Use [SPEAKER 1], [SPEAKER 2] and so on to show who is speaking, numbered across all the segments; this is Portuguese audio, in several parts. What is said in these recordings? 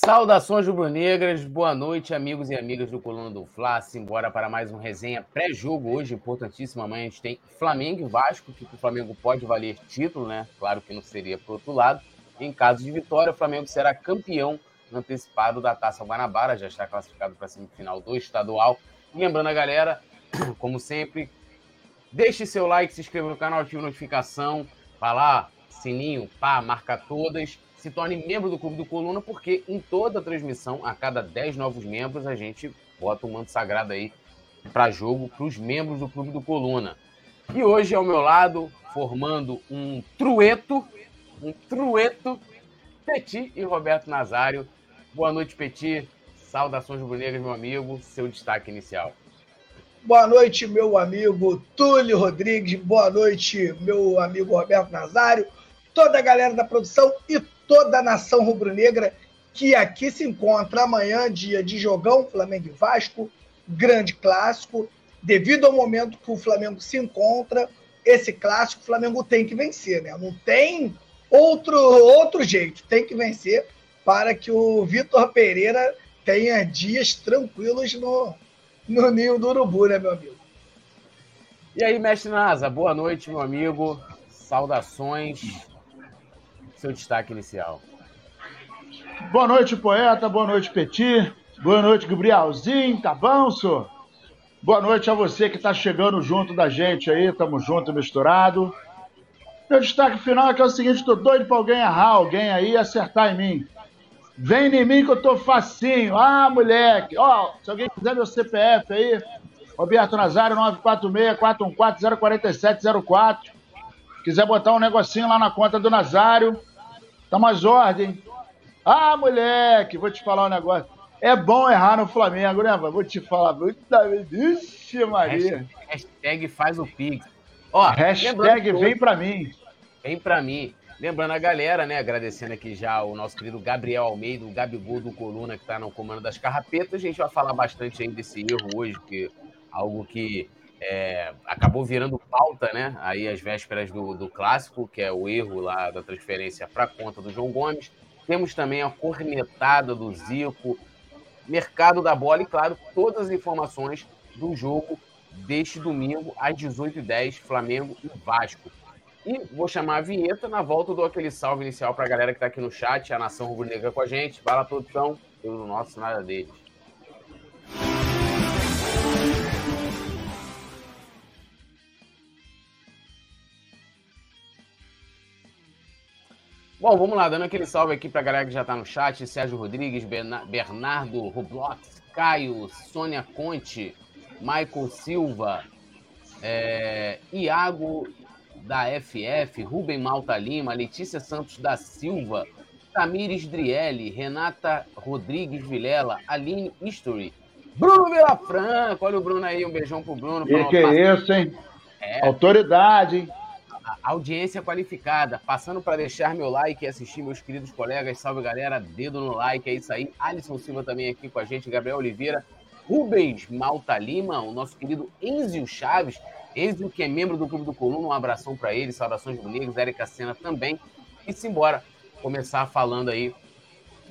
[SPEAKER 1] Saudações rubro-negras, boa noite, amigos e amigas do Coluna do Fla. Simbora para mais um resenha pré-jogo hoje, importantíssimo. Amanhã a gente tem Flamengo e Vasco, que o Flamengo pode valer título, né? Claro que não seria para outro lado. Em caso de vitória, o Flamengo será campeão antecipado da Taça Guanabara, já está classificado para a semifinal do estadual. Lembrando a galera, como sempre, deixe seu like, se inscreva no canal, ative notificação, vá lá, sininho, pá, marca todas se torne membro do Clube do Coluna, porque em toda transmissão, a cada 10 novos membros, a gente bota um manto sagrado aí para jogo para os membros do Clube do Coluna. E hoje, ao meu lado, formando um trueto, um trueto, Petit e Roberto Nazário. Boa noite, Petit. Saudações rubro-negras, meu amigo. Seu destaque inicial.
[SPEAKER 2] Boa noite, meu amigo Túlio Rodrigues. Boa noite, meu amigo Roberto Nazário. Toda a galera da produção e toda a nação rubro-negra que aqui se encontra amanhã, dia de jogão, Flamengo e Vasco, grande clássico. Devido ao momento que o Flamengo se encontra, esse clássico o Flamengo tem que vencer, né? Não tem outro, outro jeito, tem que vencer para que o Vitor Pereira tenha dias tranquilos no, no ninho do Urubu, né, meu amigo?
[SPEAKER 1] E aí, mestre Nasa, boa noite, meu amigo. Saudações seu destaque inicial.
[SPEAKER 3] Boa noite, poeta. Boa noite, Petit. Boa noite, Gabrielzinho. Tá bom, senhor? Boa noite a você que está chegando junto da gente aí. Tamo junto, misturado. Meu destaque final é que é o seguinte: tô doido para alguém errar, alguém aí acertar em mim. Vem em mim que eu tô facinho. Ah, moleque. Ó, se alguém quiser meu CPF aí, Roberto Nazário, 946-414-04704. Quiser botar um negocinho lá na conta do Nazário, Tá mais ordem. Ah, moleque, vou te falar um negócio. É bom errar no Flamengo, né, mano? Vou te falar. Ixi, Maria.
[SPEAKER 1] Hashtag faz o pix.
[SPEAKER 3] Ó, hashtag vem pra mim.
[SPEAKER 1] Vem pra mim. Lembrando a galera, né? Agradecendo aqui já o nosso querido Gabriel Almeida, o Gabigol do Coluna, que tá no comando das carrapetas. A gente vai falar bastante aí desse erro hoje, que algo que é, acabou virando pauta, né? Aí as vésperas do, do clássico, que é o erro lá da transferência para conta do João Gomes. Temos também a cornetada do Zico, mercado da bola e, claro, todas as informações do jogo deste domingo às 18h10, Flamengo e Vasco. E vou chamar a vinheta, na volta do aquele salve inicial para a galera que está aqui no chat, a Nação Rubro-Negra com a gente. Vai lá, produção, pelo nosso nada deles. Bom, vamos lá, dando aquele salve aqui pra galera que já tá no chat: Sérgio Rodrigues, Bernardo Roblox, Caio, Sônia Conte, Michael Silva, é, Iago da FF, Rubem Malta Lima, Letícia Santos da Silva, Tamires Drielli, Renata Rodrigues Vilela, Aline History, Bruno Vilafranco, olha o Bruno aí, um beijão pro Bruno.
[SPEAKER 3] E que é isso, hein? É. Autoridade, hein?
[SPEAKER 1] Audiência qualificada. Passando para deixar meu like e assistir meus queridos colegas. Salve galera, dedo no like, é isso aí. Alisson Silva também aqui com a gente, Gabriel Oliveira, Rubens Malta Lima, o nosso querido Enzio Chaves, Enzio que é membro do Clube do Coluna, um abração para ele, saudações bonitas, Érica Sena também. E simbora começar falando aí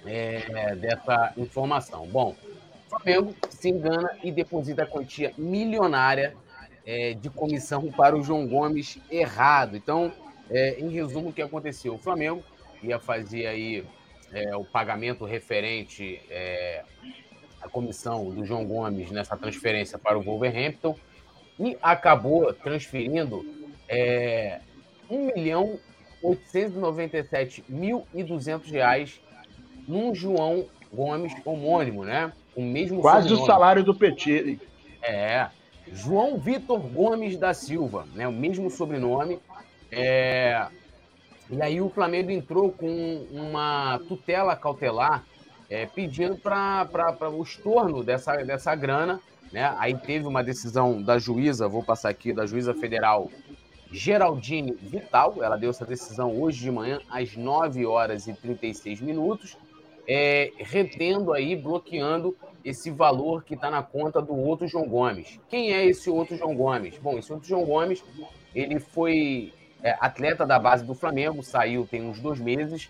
[SPEAKER 1] é, dessa informação. Bom, Flamengo se engana e deposita a quantia milionária é, de comissão para o João Gomes errado. Então, é, em resumo, o que aconteceu? O Flamengo ia fazer aí é, o pagamento referente é, à comissão do João Gomes nessa transferência para o Wolverhampton e acabou transferindo é, 1 milhão 897 mil e 200 reais num João Gomes homônimo, né?
[SPEAKER 3] O mesmo Quase sobrenome. o salário do Petit.
[SPEAKER 1] É, João Vitor Gomes da Silva, né? O mesmo sobrenome. É... E aí o Flamengo entrou com uma tutela cautelar é, pedindo para o estorno dessa, dessa grana. Né? Aí teve uma decisão da juíza, vou passar aqui, da juíza federal Geraldine Vital. Ela deu essa decisão hoje de manhã, às 9 horas e 36 minutos, é, retendo aí, bloqueando esse valor que está na conta do outro João Gomes. Quem é esse outro João Gomes? Bom, esse outro João Gomes, ele foi é, atleta da base do Flamengo, saiu tem uns dois meses,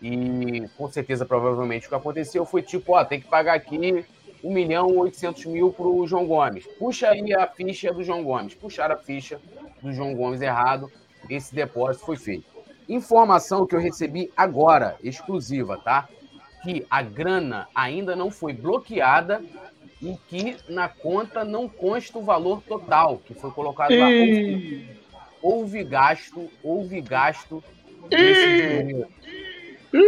[SPEAKER 1] E com certeza, provavelmente, o que aconteceu foi tipo, ó, tem que pagar aqui 1 milhão e 800 mil para o João Gomes. Puxa aí a ficha do João Gomes. Puxaram a ficha do João Gomes errado. Esse depósito foi feito. Informação que eu recebi agora, exclusiva, tá? Que a grana ainda não foi bloqueada e que na conta não consta o valor total que foi colocado lá. Houve, houve gasto, houve gasto dinheiro.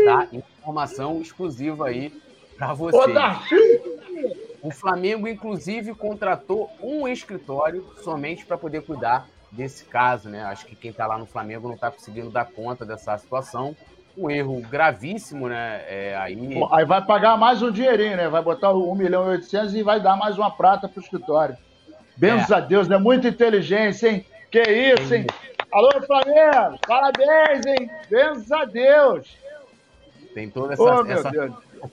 [SPEAKER 1] Tá? Informação exclusiva aí para você. O Flamengo, inclusive, contratou um escritório somente para poder cuidar desse caso, né? Acho que quem está lá no Flamengo não está conseguindo dar conta dessa situação. Um erro gravíssimo, né? É, aí...
[SPEAKER 3] aí vai pagar mais um dinheirinho, né? Vai botar 1 milhão e 800 e vai dar mais uma prata para o escritório. Benços é. a Deus, né? Muita inteligência, hein? Que isso, hein? Alô, Flamengo! Parabéns, hein? Benços a Deus!
[SPEAKER 1] Tem toda essa, oh, essa,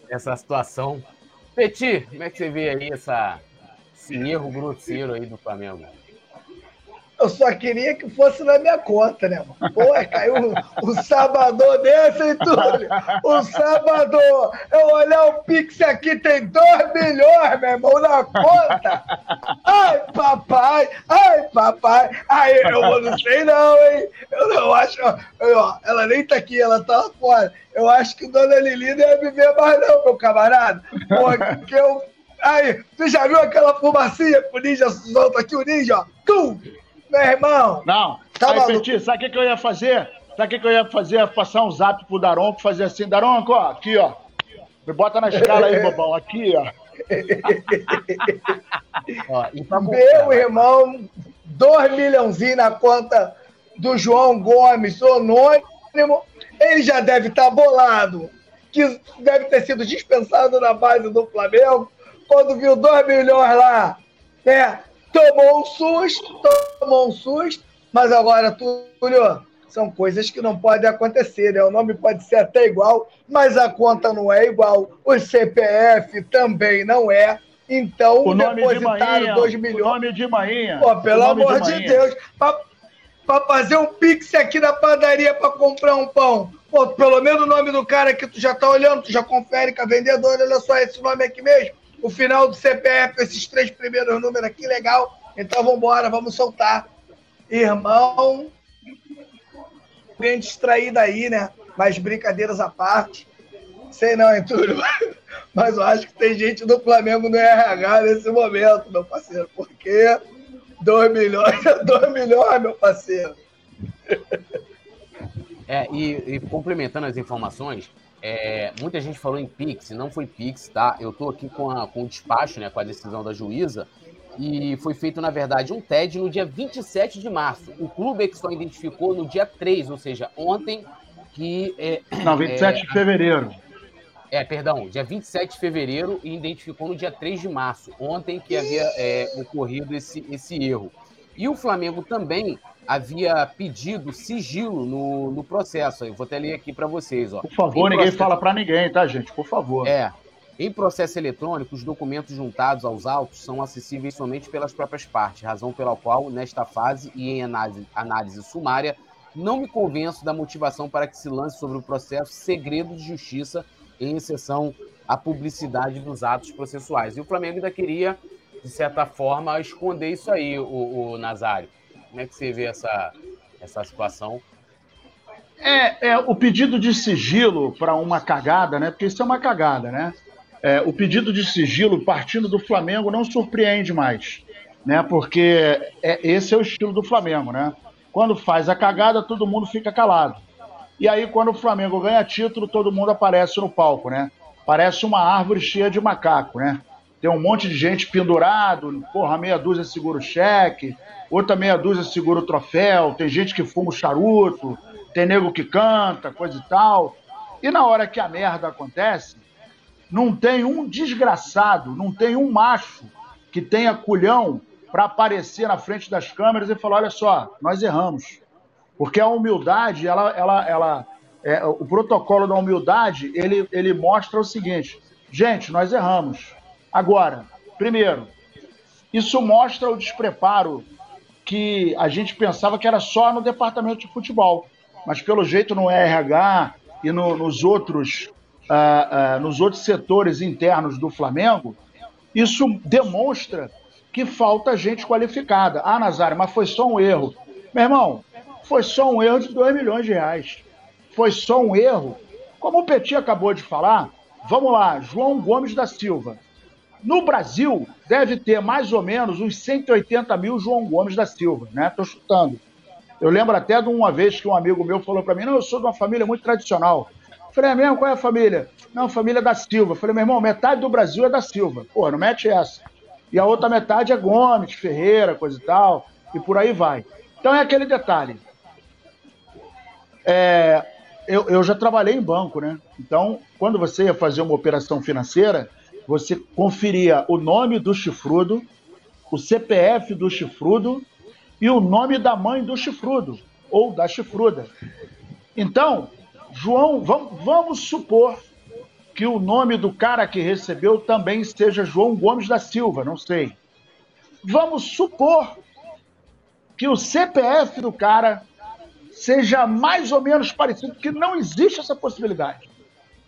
[SPEAKER 1] essa situação. Petit, como é que você vê aí essa, esse erro grosseiro aí do Flamengo?
[SPEAKER 2] Eu só queria que fosse na minha conta, né, mano? Pô, caiu um, um sabador desse, hein, Túlio? Um sabador. Eu olhar o Pix aqui, tem 2 milhões, meu irmão, na conta. Ai, papai, ai, papai. Aí, eu não sei não, hein? Eu não acho... Eu, ela nem tá aqui, ela tá lá fora. Eu acho que Dona Lili não ia viver mais não, meu camarada. Porque eu... Aí, tu já viu aquela fumacinha que o ninja solta aqui, o ninja, ó? Tum! Meu irmão.
[SPEAKER 3] Não. Tá aí, Petit, sabe o que, que eu ia fazer? Sabe o que, que eu ia fazer? Ia passar um zap pro Daronco, fazer assim, Daronco, ó, aqui, ó. Me bota na escala aí, bobão, aqui, ó.
[SPEAKER 2] ó meu irmão, dois milhãozinhos na conta do João Gomes, anônimo, ele já deve estar tá bolado, que deve ter sido dispensado na base do Flamengo, quando viu dois milhões lá, né? Tomou um susto, tomou um susto, mas agora, Túlio, são coisas que não podem acontecer, né? O nome pode ser até igual, mas a conta não é igual, o CPF também não é. Então,
[SPEAKER 3] o depositaram 2 milhões. O nome de manhã.
[SPEAKER 2] Pô, pelo amor de, de Deus, para fazer um pix aqui na padaria para comprar um pão. Pô, pelo menos o nome do cara que tu já tá olhando, tu já confere com a vendedora, olha só esse nome aqui mesmo o final do CPF, esses três primeiros números aqui, legal. Então vamos embora, vamos soltar. Irmão, bem distraído aí, né? Mas brincadeiras à parte. Sei não, hein, Túlio? Mas eu acho que tem gente do Flamengo no RH nesse momento, meu parceiro. Porque 2 milhões é 2 milhões, meu parceiro.
[SPEAKER 1] É, e, e complementando as informações, é, muita gente falou em Pix, não foi Pix, tá? Eu tô aqui com, a, com o despacho, né, com a decisão da juíza, e foi feito, na verdade, um TED no dia 27 de março. O clube é que só identificou no dia 3, ou seja, ontem, que... É,
[SPEAKER 3] não, 27 é, de fevereiro.
[SPEAKER 1] É, perdão, dia 27 de fevereiro e identificou no dia 3 de março, ontem que havia é, ocorrido esse, esse erro. E o Flamengo também havia pedido sigilo no, no processo. Eu vou até ler aqui para vocês. Ó.
[SPEAKER 3] Por favor, ninguém fala para ninguém, tá, gente? Por favor.
[SPEAKER 1] É. Em processo eletrônico, os documentos juntados aos autos são acessíveis somente pelas próprias partes, razão pela qual, nesta fase e em análise, análise sumária, não me convenço da motivação para que se lance sobre o processo segredo de justiça, em exceção à publicidade dos atos processuais. E o Flamengo ainda queria, de certa forma, esconder isso aí, o, o Nazário. Como é que você vê essa, essa situação?
[SPEAKER 3] É, é o pedido de sigilo para uma cagada, né? Porque isso é uma cagada, né? É, o pedido de sigilo partindo do Flamengo não surpreende mais, né? Porque é, esse é o estilo do Flamengo, né? Quando faz a cagada, todo mundo fica calado. E aí, quando o Flamengo ganha título, todo mundo aparece no palco, né? Parece uma árvore cheia de macaco, né? Tem um monte de gente pendurado, porra, meia dúzia segura o cheque, outra meia dúzia segura o troféu, tem gente que fuma o charuto, tem nego que canta, coisa e tal. E na hora que a merda acontece, não tem um desgraçado, não tem um macho que tenha culhão para aparecer na frente das câmeras e falar: olha só, nós erramos. Porque a humildade, ela, ela, ela, é, o protocolo da humildade, ele, ele mostra o seguinte: gente, nós erramos. Agora, primeiro, isso mostra o despreparo que a gente pensava que era só no departamento de futebol. Mas pelo jeito no RH e no, nos outros uh, uh, nos outros setores internos do Flamengo, isso demonstra que falta gente qualificada. Ah, Nazário, mas foi só um erro. Meu irmão, foi só um erro de 2 milhões de reais. Foi só um erro. Como o Petit acabou de falar, vamos lá, João Gomes da Silva. No Brasil, deve ter mais ou menos uns 180 mil João Gomes da Silva, né? Estou chutando. Eu lembro até de uma vez que um amigo meu falou para mim: Não, eu sou de uma família muito tradicional. Falei, é mesmo? Qual é a família? Não, família da Silva. Falei, meu irmão, metade do Brasil é da Silva. Pô, não mete essa. E a outra metade é Gomes, Ferreira, coisa e tal, e por aí vai. Então é aquele detalhe. É, eu, eu já trabalhei em banco, né? Então, quando você ia fazer uma operação financeira, você conferia o nome do chifrudo, o CPF do chifrudo e o nome da mãe do chifrudo ou da chifruda. Então, João, vamos, vamos supor que o nome do cara que recebeu também seja João Gomes da Silva, não sei. Vamos supor que o CPF do cara seja mais ou menos parecido, porque não existe essa possibilidade.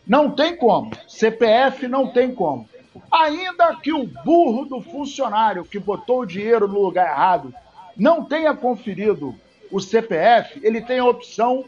[SPEAKER 3] Não tem como. CPF não tem como. Ainda que o burro do funcionário que botou o dinheiro no lugar errado não tenha conferido o CPF, ele tem a opção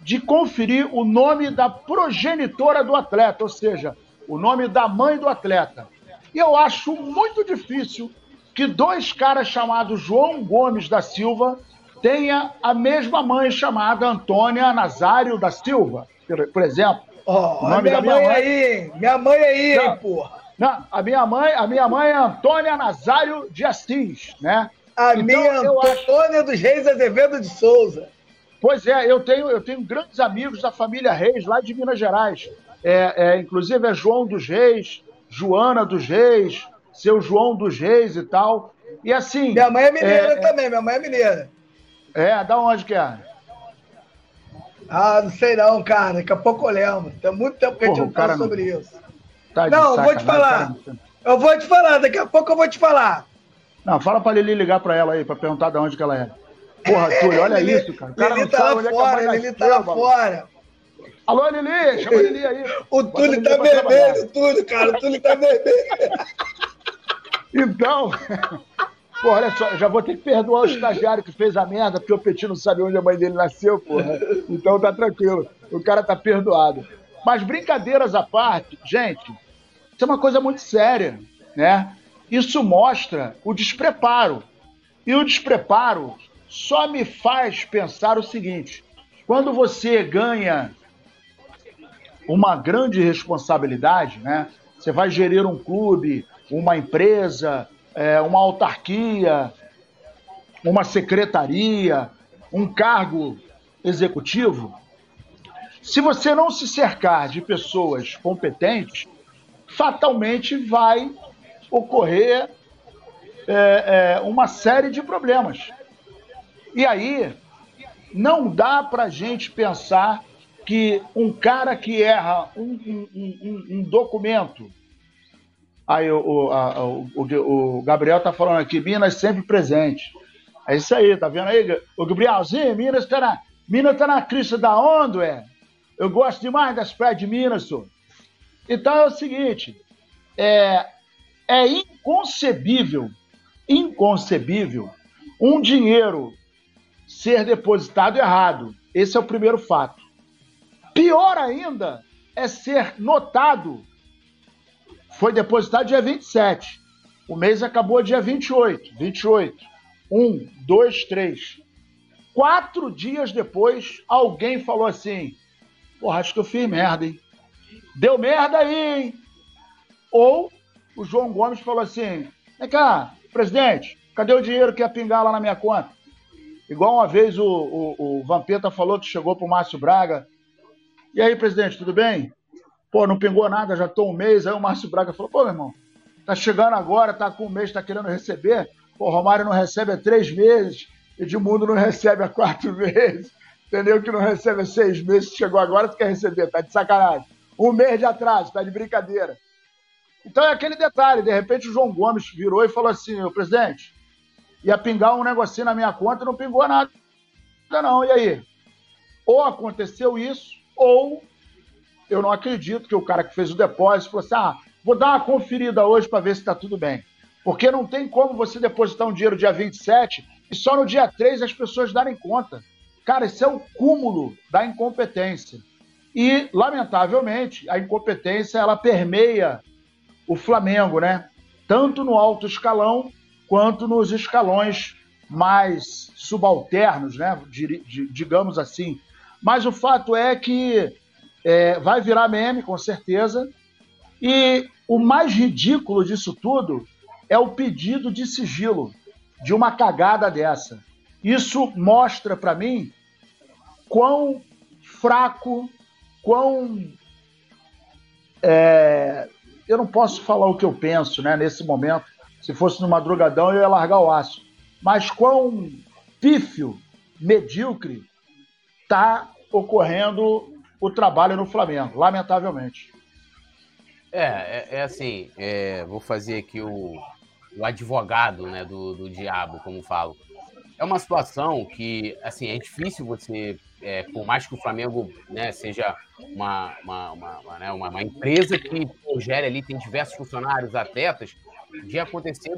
[SPEAKER 3] de conferir o nome da progenitora do atleta, ou seja, o nome da mãe do atleta. E eu acho muito difícil que dois caras chamados João Gomes da Silva tenha a mesma mãe chamada Antônia Nazário da Silva, por exemplo.
[SPEAKER 2] Oh, a minha, minha mãe, mãe aí, minha mãe aí, não, hein, porra.
[SPEAKER 3] Não, a minha mãe, a minha mãe é Antônia Nazário de Assis, né?
[SPEAKER 2] A então, minha Antônia acho... dos Reis Azevedo de Souza.
[SPEAKER 3] Pois é, eu tenho, eu tenho grandes amigos da família Reis, lá de Minas Gerais. É, é, inclusive é João dos Reis, Joana dos Reis, seu João dos Reis e tal. E assim.
[SPEAKER 2] Minha mãe é mineira é, também, minha mãe é mineira.
[SPEAKER 3] É, da onde que é?
[SPEAKER 2] Ah, não sei não, cara. Daqui a pouco eu lembro. Tem muito tempo que a gente não fala sobre isso. Tá não, eu vou te falar. Eu vou te falar, daqui a pouco eu vou te falar.
[SPEAKER 3] Não, fala pra Lili ligar pra ela aí, pra perguntar de onde que ela é. Porra, Túlio, olha Lili, isso, cara. O cara
[SPEAKER 2] Lili tá lá é fora, Lili tá lá fora.
[SPEAKER 3] Alô, Lili, chama a Lili aí.
[SPEAKER 2] O Túlio tá vermelho, Túlio, cara, o Túlio tá vermelho.
[SPEAKER 3] Então, pô, olha só, já vou ter que perdoar o estagiário que fez a merda, porque o Petit não sabe onde a mãe dele nasceu, porra. Então tá tranquilo, o cara tá perdoado. Mas brincadeiras à parte, gente, isso é uma coisa muito séria, né? Isso mostra o despreparo. E o despreparo só me faz pensar o seguinte: quando você ganha uma grande responsabilidade, né? Você vai gerir um clube, uma empresa, é, uma autarquia, uma secretaria, um cargo executivo. Se você não se cercar de pessoas competentes, fatalmente vai ocorrer é, é, uma série de problemas. E aí, não dá para a gente pensar que um cara que erra um, um, um, um documento. Aí o, o, a, o, o, Gabriel tá falando aqui, Minas sempre presente. É isso aí, tá vendo aí? O Gabrielzinho, Minas tá na, Minas tá na crista da onda, é. Eu gosto demais das praias de Minas, senhor. Então é o seguinte, é, é inconcebível, inconcebível, um dinheiro ser depositado errado. Esse é o primeiro fato. Pior ainda é ser notado. Foi depositado dia 27. O mês acabou dia 28. 28. Um, dois, três. Quatro dias depois, alguém falou assim: Porra, acho que eu fiz merda, hein? Deu merda aí, hein? Ou o João Gomes falou assim: Vem cá, presidente, cadê o dinheiro que ia pingar lá na minha conta? Igual uma vez o, o, o Vampeta falou que chegou pro Márcio Braga. E aí, presidente, tudo bem? Pô, não pingou nada, já tô um mês. Aí o Márcio Braga falou, pô, meu irmão, tá chegando agora, tá com um mês, tá querendo receber. Pô, o Romário não recebe há três meses, Edmundo não recebe há quatro meses, entendeu? Que não recebe há seis meses, chegou agora, tu quer receber, tá de sacanagem. Um mês de atraso, tá de brincadeira. Então é aquele detalhe, de repente o João Gomes virou e falou assim, ô presidente, ia pingar um negocinho na minha conta e não pingou nada, não. E aí? Ou aconteceu isso, ou eu não acredito que o cara que fez o depósito falou assim: ah, vou dar uma conferida hoje para ver se está tudo bem. Porque não tem como você depositar um dinheiro dia 27 e só no dia 3 as pessoas darem conta. Cara, isso é o cúmulo da incompetência. E, lamentavelmente, a incompetência ela permeia o Flamengo, né? Tanto no alto escalão quanto nos escalões mais subalternos, né? Digamos assim. Mas o fato é que é, vai virar meme, com certeza. E o mais ridículo disso tudo é o pedido de sigilo de uma cagada dessa. Isso mostra para mim quão fraco, quão. É, eu não posso falar o que eu penso né, nesse momento. Se fosse no madrugadão, eu ia largar o aço. Mas quão pífio, medíocre, está ocorrendo o trabalho no Flamengo, lamentavelmente.
[SPEAKER 1] É, é, é assim, é, vou fazer aqui o, o advogado né, do, do diabo, como falo. É uma situação que, assim, é difícil você, é, por mais que o Flamengo né, seja uma, uma, uma, uma, né, uma empresa que gere ali, tem diversos funcionários, atletas, de acontecer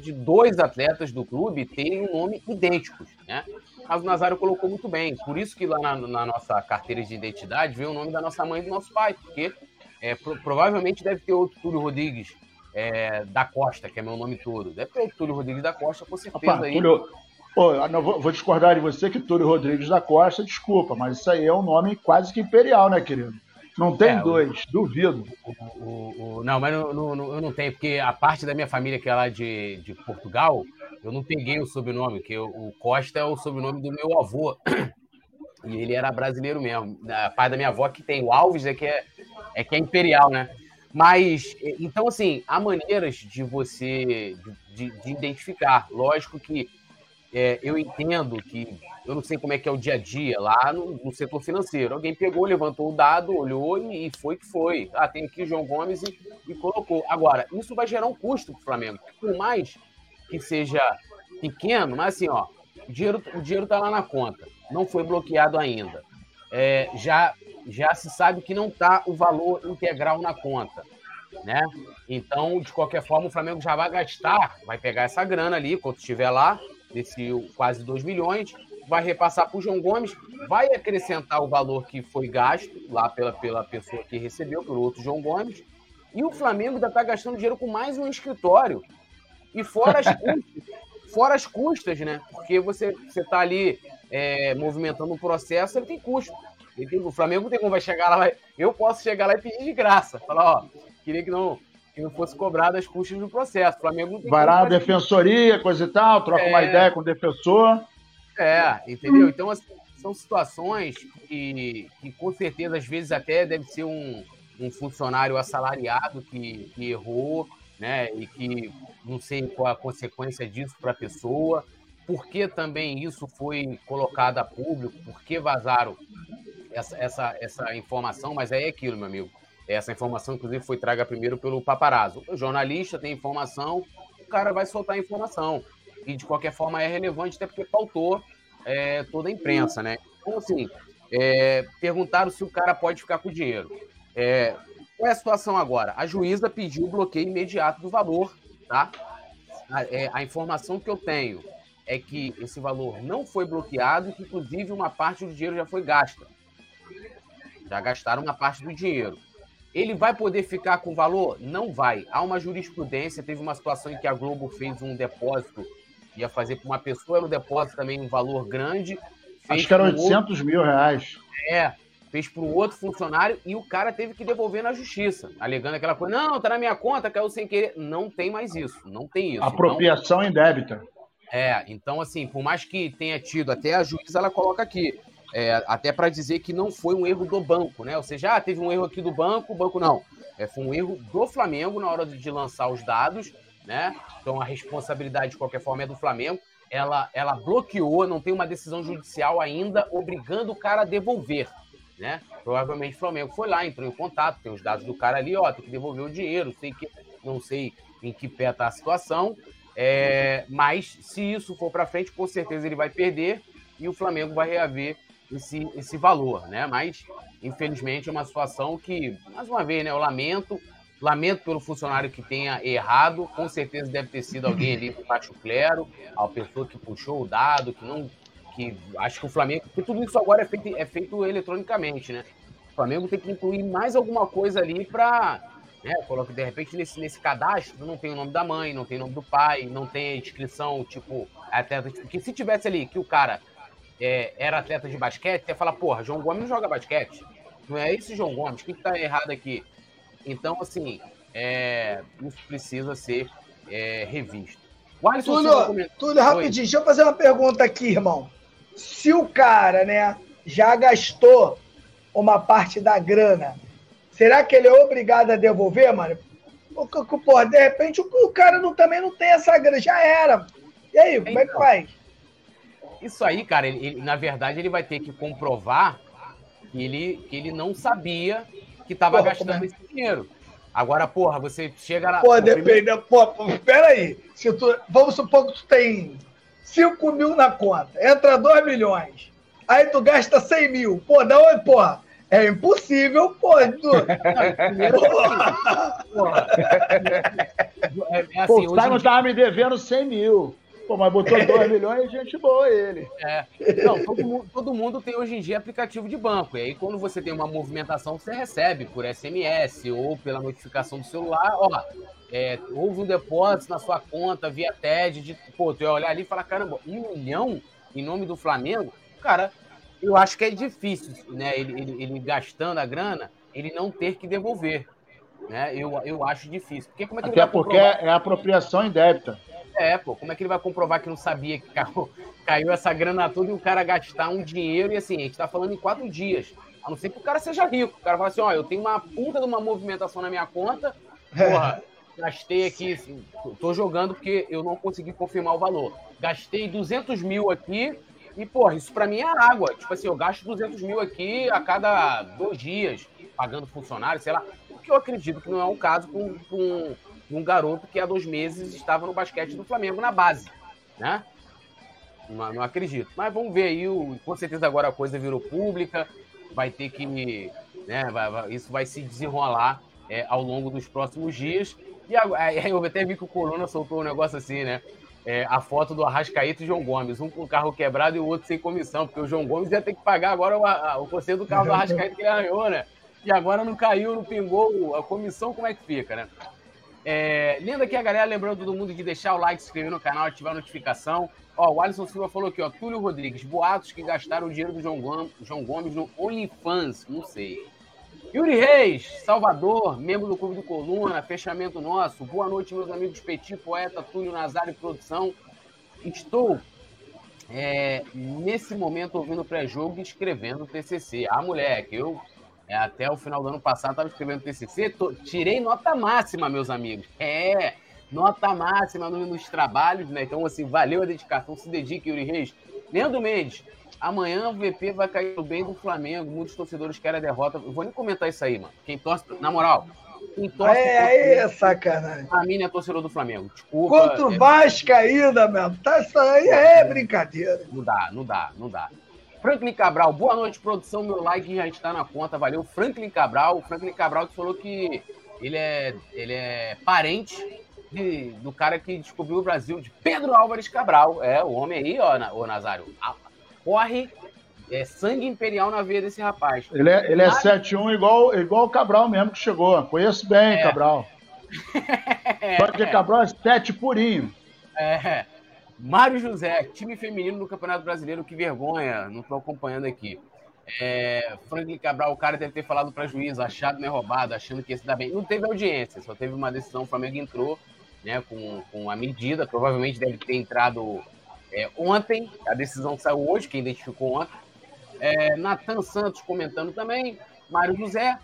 [SPEAKER 1] de dois atletas do clube terem um nome idênticos, né? Mas o Nazário colocou muito bem. Por isso que lá na, na nossa carteira de identidade veio o nome da nossa mãe e do nosso pai, porque é, pro, provavelmente deve ter outro Túlio Rodrigues é, da Costa, que é meu nome todo. Deve ter outro Túlio Rodrigues da Costa, com certeza. Opa, aí. Túlio...
[SPEAKER 3] Pô, não, vou, vou, discordar de você que Túlio Rodrigues da Costa, desculpa, mas isso aí é um nome quase que imperial, né, querido? Não tem é, dois, o, duvido.
[SPEAKER 1] O, o, não, mas eu não tenho, porque a parte da minha família que é lá de, de Portugal, eu não peguei o sobrenome, que o Costa é o sobrenome do meu avô. E ele era brasileiro mesmo. A parte da minha avó que tem o Alves é que é, é que é imperial, né? Mas, então, assim, há maneiras de você de, de identificar. Lógico que é, eu entendo que eu não sei como é que é o dia a dia lá no, no setor financeiro. Alguém pegou, levantou o dado, olhou e, foi que foi. Ah, tem aqui o João Gomes e, e colocou. Agora, isso vai gerar um custo para o Flamengo. Por mais que seja pequeno, mas assim, ó, o dinheiro, o dinheiro tá lá na conta. Não foi bloqueado ainda. É, já, já se sabe que não está o valor integral na conta. Né? Então, de qualquer forma, o Flamengo já vai gastar, vai pegar essa grana ali, quando estiver lá, desse quase 2 milhões, vai repassar para o João Gomes, vai acrescentar o valor que foi gasto lá pela, pela pessoa que recebeu, pelo outro João Gomes, e o Flamengo ainda está gastando dinheiro com mais um escritório. E fora as custas, fora as custas né? Porque você está ali é, movimentando um processo, ele tem custo. Ele tem, o Flamengo tem como vai chegar lá, eu posso chegar lá e pedir de graça. Falar, ó, queria que não, que não fosse cobrado as custas do processo. O Flamengo
[SPEAKER 3] Vai lá na defensoria, coisa e tal, troca é... uma ideia com o defensor.
[SPEAKER 1] É, entendeu? Então, assim, são situações que, que, com certeza, às vezes, até deve ser um, um funcionário assalariado que, que errou, né? E que não sei qual a consequência disso para a pessoa. Por que também isso foi colocado a público? Por que vazaram essa, essa, essa informação? Mas aí é aquilo, meu amigo. Essa informação, inclusive, foi traga primeiro pelo paparazzo. O jornalista tem informação, o cara vai soltar a informação. E, de qualquer forma, é relevante, até porque pautou é, toda a imprensa, né? Então, assim, é, perguntaram se o cara pode ficar com o dinheiro. É, qual é a situação agora? A juíza pediu o bloqueio imediato do valor, tá? A, é, a informação que eu tenho é que esse valor não foi bloqueado e que, inclusive, uma parte do dinheiro já foi gasta. Já gastaram uma parte do dinheiro. Ele vai poder ficar com valor? Não vai. Há uma jurisprudência, teve uma situação em que a Globo fez um depósito, ia fazer para uma pessoa, era um depósito também um valor grande.
[SPEAKER 3] Acho que era 800 outro... mil reais.
[SPEAKER 1] É, fez para um outro funcionário e o cara teve que devolver na justiça, alegando aquela coisa, não, tá na minha conta, caiu sem querer. Não tem mais isso, não tem isso.
[SPEAKER 3] Apropriação então, indébita.
[SPEAKER 1] É, então assim, por mais que tenha tido, até a juíza ela coloca aqui, é, até para dizer que não foi um erro do banco, né? Ou seja, ah, teve um erro aqui do banco, o banco não. É, foi um erro do Flamengo na hora de lançar os dados, né? Então a responsabilidade de qualquer forma é do Flamengo. Ela, ela bloqueou, não tem uma decisão judicial ainda obrigando o cara a devolver, né? Provavelmente o Flamengo foi lá, entrou em contato, tem os dados do cara ali, ó, tem que devolver o dinheiro, sei que, não sei em que pé tá a situação, é, mas se isso for para frente, com certeza ele vai perder e o Flamengo vai reaver esse, esse valor, né? Mas infelizmente, é uma situação que, mais uma vez, né, eu lamento, lamento pelo funcionário que tenha errado, com certeza deve ter sido alguém ali do baixo clero, a pessoa que puxou o dado, que não, que acho que o Flamengo, porque tudo isso agora é feito, é feito eletronicamente, né? O Flamengo tem que incluir mais alguma coisa ali para né, coloque de repente nesse, nesse cadastro não tem o nome da mãe, não tem o nome do pai, não tem a inscrição, tipo, atleta. Porque se tivesse ali que o cara é, era atleta de basquete, você ia falar, porra, João Gomes não joga basquete. Não é esse João Gomes, o que, está errado aqui? Então, assim, é, isso precisa ser é, revisto.
[SPEAKER 2] O Alisson Túlio, Túlio, rapidinho, deixa eu fazer uma pergunta aqui, irmão. Se o cara, né, já gastou uma parte da grana Será que ele é obrigado a devolver, mano? Pô, de repente o cara não, também não tem essa grana, já era. E aí, como é que então. faz?
[SPEAKER 1] Isso aí, cara, ele, ele, na verdade ele vai ter que comprovar que ele, que ele não sabia que estava gastando é? esse dinheiro. Agora, porra, você chega lá.
[SPEAKER 2] Pô, depende. Primeiro... Pô, peraí. Se tu, vamos supor que tu tem 5 mil na conta, entra 2 milhões. Aí tu gasta 100 mil. Pô, da onde, porra? É impossível, pô. É,
[SPEAKER 3] assim, Pô, o Simon tava me devendo 100 mil. Pô, mas botou 2 milhões e gente boa ele.
[SPEAKER 1] É. Não, todo mundo, todo mundo, tem hoje em dia aplicativo de banco. E aí, quando você tem uma movimentação, você recebe por SMS ou pela notificação do celular. Ó, é, houve um depósito na sua conta via TED. De, pô, tu ia olhar ali e falar: caramba, um milhão em nome do Flamengo? Cara, eu acho que é difícil, né? Ele, ele, ele, gastando a grana, ele não ter que devolver. Né? Eu, eu acho difícil. Porque como é que
[SPEAKER 3] Até porque é apropriação indébita.
[SPEAKER 1] É, pô, como é que ele vai comprovar que não sabia que caiu, caiu essa grana toda e o cara gastar um dinheiro e assim, a gente tá falando em quatro dias. A não ser que o cara seja rico. O cara fala assim, ó, eu tenho uma puta de uma movimentação na minha conta, porra, gastei aqui, assim, tô jogando porque eu não consegui confirmar o valor. Gastei 200 mil aqui, e, porra, isso para mim é água. Tipo assim, eu gasto 200 mil aqui a cada dois dias, pagando funcionário, sei lá. O que eu acredito que não é um caso com, com um garoto que há dois meses estava no basquete do Flamengo na base, né? Não, não acredito. Mas vamos ver aí, o, com certeza agora a coisa virou pública, vai ter que. Né, vai, vai, isso vai se desenrolar é, ao longo dos próximos dias. E aí eu até vi que o Corona soltou um negócio assim, né? é, a foto do Arrascaeta e João Gomes, um com o carro quebrado e o outro sem comissão, porque o João Gomes ia ter que pagar agora o, a, o conselho do carro do Arrascaeta que ele arranhou, né? E agora não caiu, não pingou a comissão, como é que fica, né? É, lendo aqui a galera, lembrando todo mundo de deixar o like, se inscrever no canal, ativar a notificação. Ó, o Alisson Silva falou aqui, ó, Túlio Rodrigues, boatos que gastaram o dinheiro do João Gomes, no OnlyFans, não sei. Yuri Reis, Salvador, membro do Clube do Coluna, fechamento nosso. Boa noite, meus amigos Petit, Poeta, Túlio Nazário Produção. Estou é, nesse momento ouvindo pré-jogo e escrevendo TCC. Ah, moleque, eu é, até o final do ano passado estava escrevendo TCC, tô, tirei nota máxima, meus amigos. É, nota máxima nos trabalhos, né? Então, assim, valeu a dedicação, se dedique, Yuri Reis. Leandro Mendes, Amanhã o VP vai cair no bem do Flamengo. Muitos torcedores querem a derrota. Eu vou nem comentar isso aí, mano. Quem torce, na moral, quem
[SPEAKER 2] torce. É, é sacanagem.
[SPEAKER 1] A mim é torcedor do Flamengo. Desculpa.
[SPEAKER 2] Contra o é... Vasco ainda, mesmo. Tá, isso aí é brincadeira.
[SPEAKER 1] Não dá, não dá, não dá. Franklin Cabral, boa noite, produção. Meu like já está na conta, valeu. Franklin Cabral, o Franklin Cabral que falou que ele é, ele é parente de, do cara que descobriu o Brasil, de Pedro Álvares Cabral. É, o homem aí, ó, o Nazário corre é, sangue imperial na veia desse rapaz.
[SPEAKER 3] Ele é, ele é 7-1 igual, igual o Cabral mesmo que chegou. Conheço bem, é. Cabral. Só que Cabral é 7 purinho.
[SPEAKER 1] É. Mário José, time feminino do Campeonato Brasileiro, que vergonha, não estou acompanhando aqui. É, Franklin Cabral, o cara deve ter falado para juiz, achado não é roubado, achando que ia se dar bem. Não teve audiência, só teve uma decisão, o Flamengo entrou né, com, com a medida, provavelmente deve ter entrado é, ontem, a decisão saiu hoje, quem identificou ontem. É, Natan Santos comentando também, Mário José,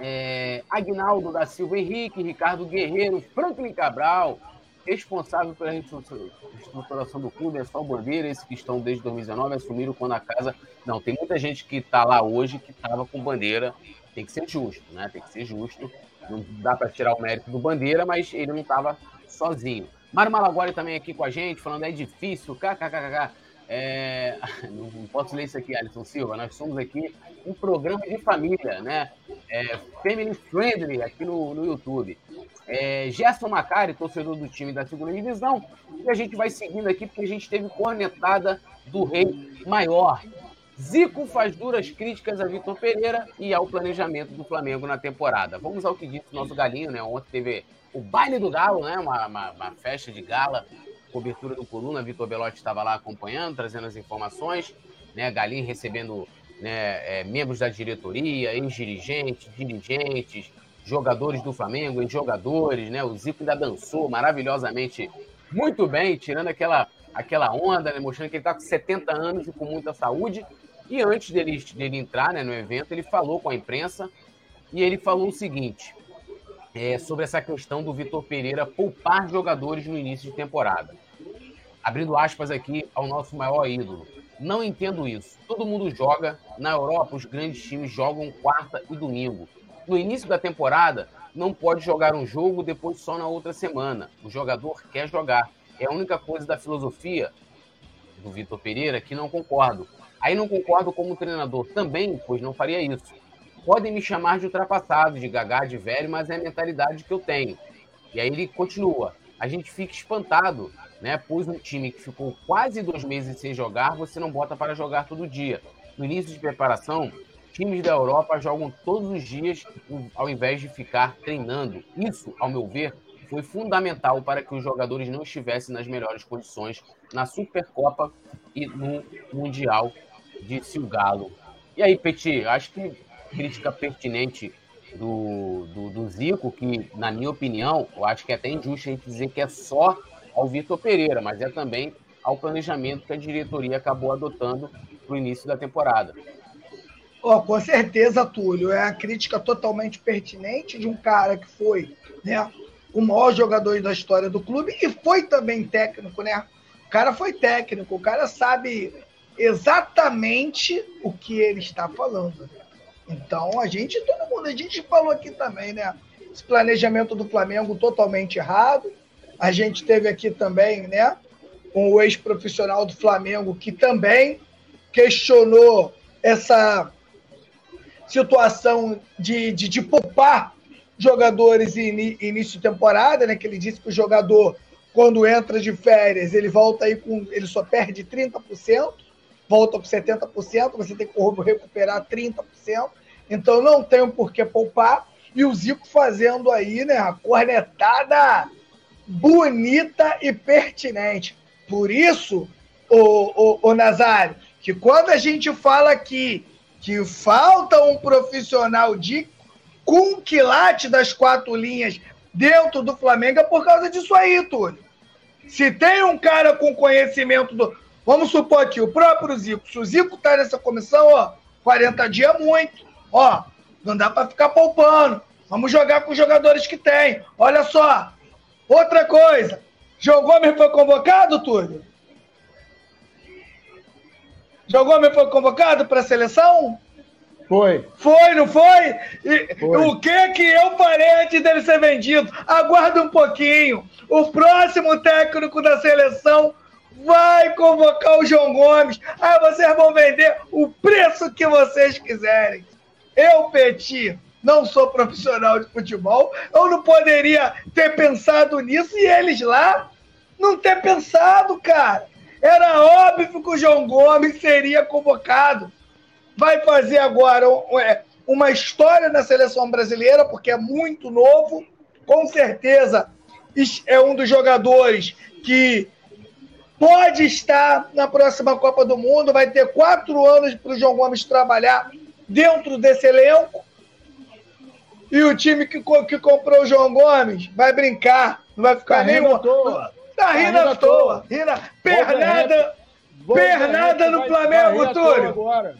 [SPEAKER 1] é, Agnaldo da Silva Henrique, Ricardo Guerreiro, Franklin Cabral, responsável pela reestruturação do clube, é só o Bandeira, esses que estão desde 2019, assumiram quando a casa. Não, tem muita gente que está lá hoje que estava com bandeira, tem que ser justo, né? Tem que ser justo. Não dá para tirar o mérito do Bandeira, mas ele não estava sozinho. Mário Malaguari também aqui com a gente, falando é difícil, kkkk. É, não posso ler isso aqui, Alisson Silva. Nós somos aqui um programa de família, né? É, family friendly aqui no, no YouTube. É, Gerson Macari, torcedor do time da segunda divisão. E a gente vai seguindo aqui porque a gente teve cornetada do rei maior. Zico faz duras críticas a Vitor Pereira e ao planejamento do Flamengo na temporada. Vamos ao que disse o nosso galinho, né? Ontem teve o baile do galo, né? Uma, uma, uma festa de gala cobertura do Coluna, Vitor Belotti estava lá acompanhando, trazendo as informações, né? Galinho recebendo né, é, membros da diretoria, ex-dirigentes, dirigentes, jogadores do Flamengo, ex-jogadores, né? O Zico ainda dançou maravilhosamente muito bem, tirando aquela, aquela onda, né? mostrando que ele está com 70 anos e com muita saúde. E antes dele, dele entrar né, no evento, ele falou com a imprensa e ele falou o seguinte: é, sobre essa questão do Vitor Pereira poupar jogadores no início de temporada. Abrindo aspas aqui ao nosso maior ídolo. Não entendo isso. Todo mundo joga. Na Europa, os grandes times jogam quarta e domingo. No início da temporada, não pode jogar um jogo depois só na outra semana. O jogador quer jogar. É a única coisa da filosofia do Vitor Pereira que não concordo. Aí não concordo como treinador também, pois não faria isso. Podem me chamar de ultrapassado, de gagá, de velho, mas é a mentalidade que eu tenho. E aí ele continua. A gente fica espantado, né? Pois um time que ficou quase dois meses sem jogar, você não bota para jogar todo dia. No início de preparação, times da Europa jogam todos os dias ao invés de ficar treinando. Isso, ao meu ver, foi fundamental para que os jogadores não estivessem nas melhores condições na Supercopa e no Mundial, o Galo. E aí, Petit, acho que crítica pertinente do, do, do, Zico, que, na minha opinião, eu acho que é até injusto a gente dizer que é só ao Vitor Pereira, mas é também ao planejamento que a diretoria acabou adotando para o início da temporada.
[SPEAKER 2] Oh, com certeza, Túlio. É a crítica totalmente pertinente de um cara que foi né, o maior jogador da história do clube e foi também técnico, né? O cara foi técnico, o cara sabe exatamente o que ele está falando. Então, a gente, todo mundo, a gente falou aqui também, né? Esse planejamento do Flamengo totalmente errado. A gente teve aqui também, né? Um ex-profissional do Flamengo que também questionou essa situação de, de, de poupar jogadores em início de temporada, né? Que ele disse que o jogador, quando entra de férias, ele volta aí com. ele só perde 30%, volta com 70%, você tem que recuperar 30%. Então não tem por que poupar. E o Zico fazendo aí, né, a cornetada bonita e pertinente. Por isso, o, o, o Nazário, que quando a gente fala aqui que falta um profissional de com quilate das quatro linhas dentro do Flamengo é por causa disso aí, Túlio. Se tem um cara com conhecimento do. Vamos supor aqui, o próprio Zico. Se o Zico tá nessa comissão, ó, 40 dias é muito. Ó, não dá para ficar poupando. Vamos jogar com os jogadores que tem. Olha só. Outra coisa. João Gomes foi convocado, Túlio? João Gomes foi convocado para a seleção?
[SPEAKER 3] Foi.
[SPEAKER 2] Foi, não foi? E, foi? O que que eu falei antes dele ser vendido? Aguarda um pouquinho. O próximo técnico da seleção vai convocar o João Gomes. Aí vocês vão vender o preço que vocês quiserem. Eu, Petit, não sou profissional de futebol, eu não poderia ter pensado nisso e eles lá não ter pensado, cara. Era óbvio que o João Gomes seria convocado. Vai fazer agora é, uma história na seleção brasileira, porque é muito novo. Com certeza é um dos jogadores que pode estar na próxima Copa do Mundo. Vai ter quatro anos para o João Gomes trabalhar dentro desse elenco. E o time que, que comprou o João Gomes vai brincar, não vai ficar tá à toa. Tá, tá rindo à toa. Rindo, pernada. Pernada no Flamengo, Túlio.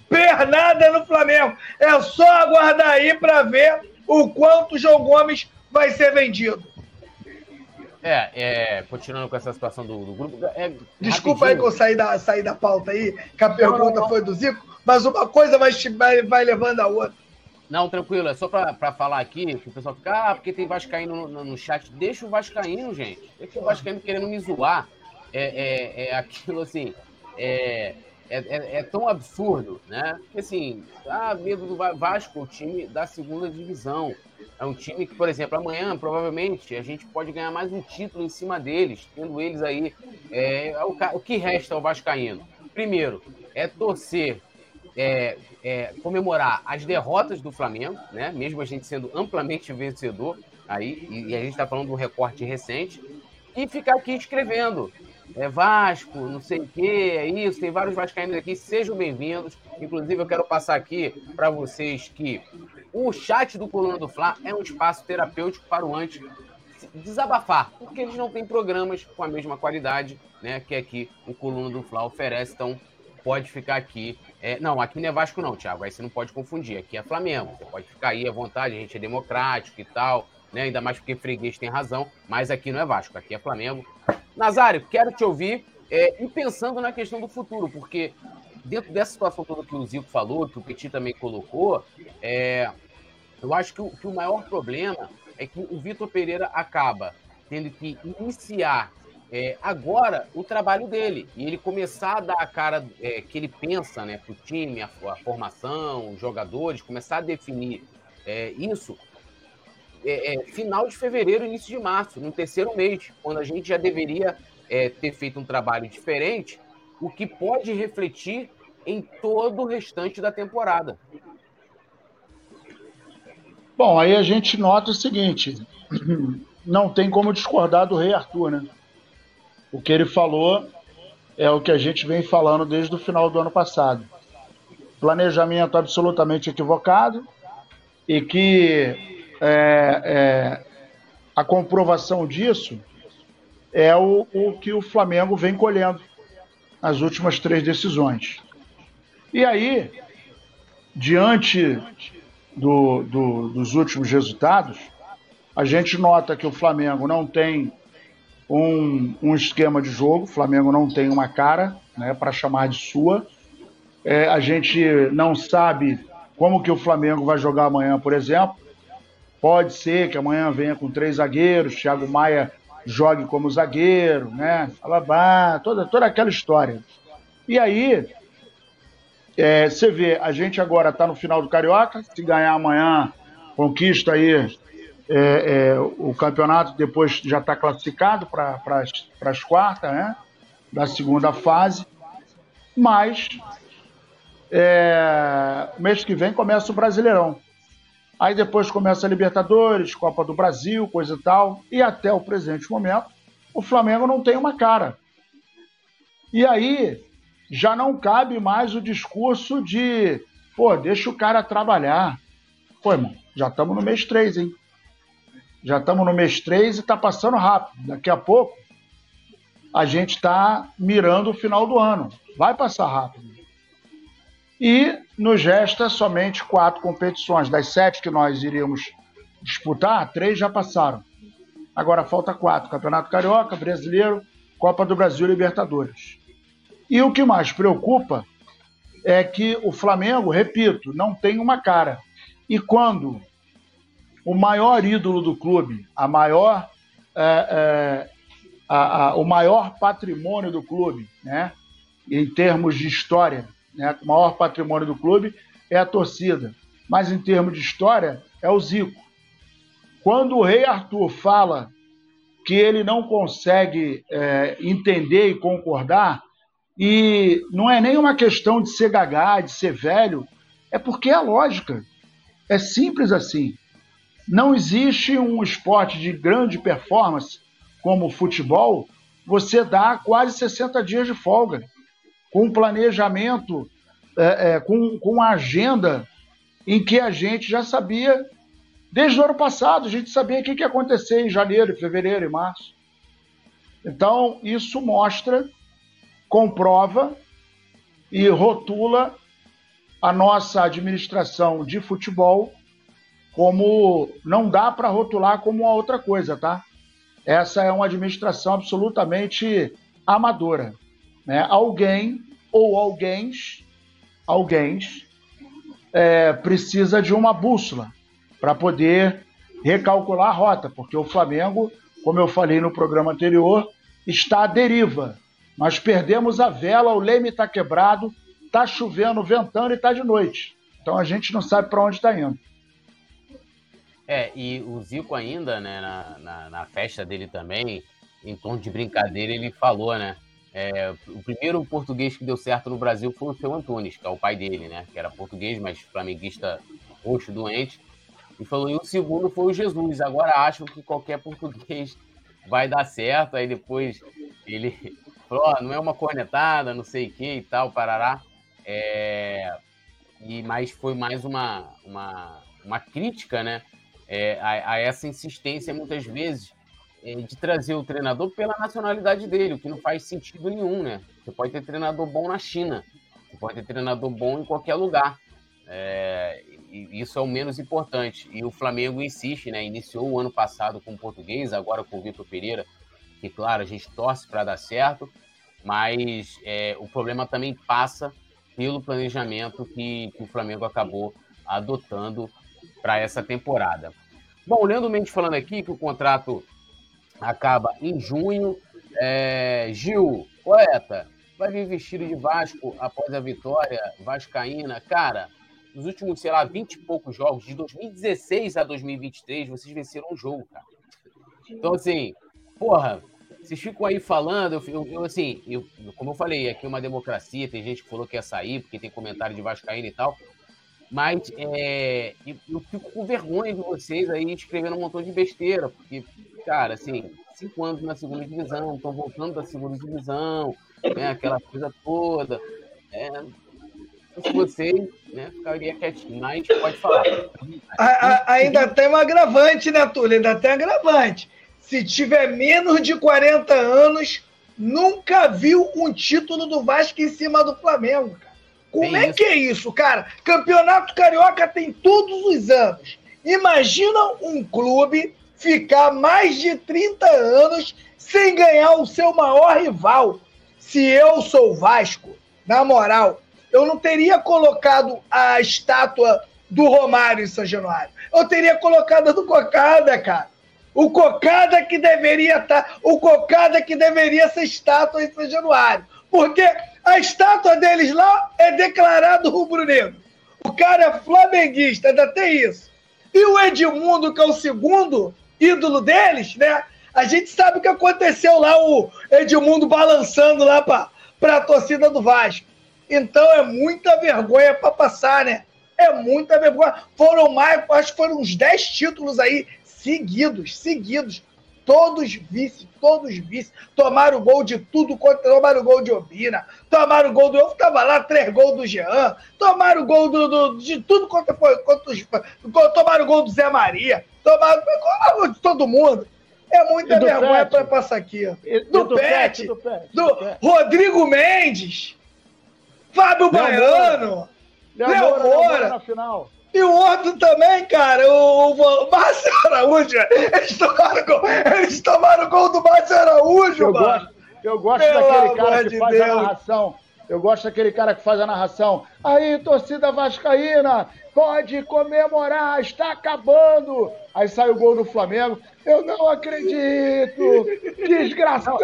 [SPEAKER 2] Pernada no Flamengo. É só aguardar aí para ver o quanto o João Gomes vai ser vendido.
[SPEAKER 1] É, é, continuando com essa situação do, do grupo. É,
[SPEAKER 2] Desculpa rapidinho. aí que eu saí da, saí da pauta aí, que a pergunta não, não, não. foi do Zico mas uma coisa vai, vai, vai levando a outra.
[SPEAKER 1] Não, tranquilo, é só para falar aqui, que o pessoal fica, ah, porque tem Vascaíno no, no, chat. Deixa o Vascaíno, gente. Deixa o Vascaíno querendo me zoar. É, é, é aquilo assim. É, é, é, é, tão absurdo, né? Que assim, ah, medo do Vasco, o time da segunda divisão. É um time que, por exemplo, amanhã, provavelmente, a gente pode ganhar mais um título em cima deles, tendo eles aí. É o, o que resta ao Vascaíno? Primeiro, é torcer, é, é, comemorar as derrotas do Flamengo, né? Mesmo a gente sendo amplamente vencedor aí, e, e a gente está falando de um recorte recente, e ficar aqui escrevendo. É Vasco, não sei o que, é isso, tem vários vascaínos aqui, sejam bem-vindos. Inclusive, eu quero passar aqui para vocês que o chat do Coluna do Fla é um espaço terapêutico para o antes desabafar, porque eles não têm programas com a mesma qualidade, né, que aqui o Coluna do Fla oferece, então pode ficar aqui. É, não, aqui não é Vasco não, Thiago, aí você não pode confundir, aqui é Flamengo, você pode ficar aí à vontade, a gente é democrático e tal, né, ainda mais porque freguês tem razão, mas aqui não é Vasco, aqui é Flamengo. Nazário, quero te ouvir, é, e pensando na questão do futuro, porque dentro dessa situação toda que o Zico falou, que o Petit também colocou, é, eu acho que o, que o maior problema é que o Vitor Pereira acaba tendo que iniciar é, agora o trabalho dele e ele começar a dar a cara é, que ele pensa né, para o time, a, a, formação, os jogadores, começar a definir é, isso é, é, final de fevereiro, início de março, no terceiro mês, quando a gente já deveria é, ter feito um trabalho diferente, o que pode refletir em todo o restante da temporada.
[SPEAKER 3] Bom, aí a gente nota o seguinte: não tem como discordar do Rei Arthur, né? O que ele falou é o que a gente vem falando desde o final do ano passado. Planejamento absolutamente equivocado e que é, é, a comprovação disso é o, o que o Flamengo vem colhendo nas últimas três decisões. E aí, diante do, do, dos últimos resultados, a gente nota que o Flamengo não tem um, um esquema de jogo, o Flamengo não tem uma cara né, para chamar de sua. É, a gente não sabe como que o Flamengo vai jogar amanhã, por exemplo. Pode ser que amanhã venha com três zagueiros, Thiago Maia jogue como zagueiro, né? Alabá, toda, toda aquela história. E aí, é, você vê, a gente agora está no final do Carioca, se ganhar amanhã, conquista aí é, é, o campeonato, depois já está classificado para as quartas, né? Da segunda fase. Mas é, mês que vem começa o Brasileirão. Aí depois começa a Libertadores, Copa do Brasil, coisa e tal. E até o presente momento, o Flamengo não tem uma cara. E aí, já não cabe mais o discurso de, pô, deixa o cara trabalhar. Pô, irmão, já estamos no mês 3, hein? Já estamos no mês 3 e está passando rápido. Daqui a pouco a gente está mirando o final do ano. Vai passar rápido. E nos resta somente quatro competições. Das sete que nós iríamos disputar, três já passaram. Agora falta quatro: Campeonato Carioca, Brasileiro, Copa do Brasil e Libertadores. E o que mais preocupa é que o Flamengo, repito, não tem uma cara. E quando o maior ídolo do clube, a maior, é, é, a, a, o maior patrimônio do clube, né, em termos de história, né, o maior patrimônio do clube é a torcida, mas em termos de história é o Zico. Quando o rei Arthur fala que ele não consegue é, entender e concordar, e não é nem uma questão de ser gagá, de ser velho, é porque é lógica. É simples assim. Não existe um esporte de grande performance como o futebol, você dá quase 60 dias de folga, com um planejamento, é, é, com, com uma agenda em que a gente já sabia, desde o ano passado, a gente sabia o que ia acontecer em janeiro, fevereiro e março. Então, isso mostra comprova e rotula a nossa administração de futebol como não dá para rotular como uma outra coisa, tá? Essa é uma administração absolutamente amadora, né? Alguém ou alguém, alguém é, precisa de uma bússola para poder recalcular a rota, porque o Flamengo, como eu falei no programa anterior, está à deriva Nós perdemos a vela, o leme está quebrado, está chovendo, ventando e está de noite. Então a gente não sabe para onde está indo.
[SPEAKER 1] É, e o Zico ainda, né, na, na, na, festa dele também, em tom de brincadeira, ele falou, né? É, o primeiro português que deu certo no Brasil foi o seu Antunes, que é o pai dele, né? Que era português, mas flamenguista roxo doente. E falou, e o segundo foi o Jesus. Agora acho que qualquer português vai dar certo. Aí depois ele falou, oh, não é uma cornetada, não sei o que e tal, parará. É, e, mas foi mais uma, uma, uma crítica, né? É, a, a, essa insistência, muitas vezes, é, de trazer o treinador pela nacionalidade dele, o que não faz sentido nenhum, né? Você pode ter treinador bom na China, você pode ter treinador bom em qualquer lugar. É, isso é o menos importante. E o Flamengo insiste, né? Iniciou o ano passado com o português, agora com o Vitor Pereira, que, claro, a gente torce para dar certo, mas é, o problema também passa pelo planejamento que, que o Flamengo acabou adotando para essa temporada. Bom, o Leandro Mendes falando aqui que o contrato acaba em junho. É, Gil, poeta, vai vir vestido de Vasco após a vitória vascaína? Cara, nos últimos, sei lá, 20 e poucos jogos, de 2016 a 2023, vocês venceram um jogo, cara. Então, assim, porra, vocês ficam aí falando, eu, eu, assim, eu, como eu falei, aqui é uma democracia, tem gente que falou que ia sair, porque tem comentário de Vascaína e tal. Mas é, eu, fico com vergonha de vocês aí escrevendo um montão de besteira, porque, cara, assim, cinco anos na segunda divisão, estão voltando da segunda divisão, né, aquela coisa toda. É, se vocês, né, ficaria quietinho, mas pode falar.
[SPEAKER 2] A, a, ainda tem um agravante, né, Túlio? Ainda tem um agravante se tiver menos de 40 anos, nunca viu um título do Vasco em cima do Flamengo, cara. Como é que é isso, cara? Campeonato Carioca tem todos os anos. Imagina um clube ficar mais de 30 anos sem ganhar o seu maior rival. Se eu sou Vasco, na moral, eu não teria colocado a estátua do Romário em São Januário. Eu teria colocado a do Cocada, cara. O Cocada que deveria estar, tá, o Cocada que deveria ser estátua em São Januário. Porque a estátua deles lá é declarado rubro-negro. O cara é flamenguista, ainda tem isso. E o Edmundo, que é o segundo ídolo deles, né? A gente sabe o que aconteceu lá, o Edmundo balançando lá para a torcida do Vasco. Então é muita vergonha para passar, né? É muita vergonha. Foram mais, acho que foram uns 10 títulos aí seguidos, seguidos. Todos vice, todos vice. Tomaram gol de tudo, tomaram gol de Obina, tomaram gol do. Eu tava lá, três gols do Jean, tomaram gol do, do, de tudo quanto foi. Quanto, tomaram gol do Zé Maria, tomaram gol de todo mundo. É muita vergonha para passar aqui. Do, do, Pet, do, Pet, do, do Pet. Rodrigo Mendes, Fábio Baiano, Léo Moura. Na final. E o outro também, cara, o, o Márcio Araújo. Eles tomaram, gol, eles tomaram gol do Márcio Araújo,
[SPEAKER 3] eu mano. Gosto, eu gosto daquele cara que de faz Deus. a narração. Eu gosto daquele cara que faz a narração. Aí, torcida vascaína, pode comemorar, está acabando. Aí sai o gol do Flamengo. Eu não acredito! Desgraçado!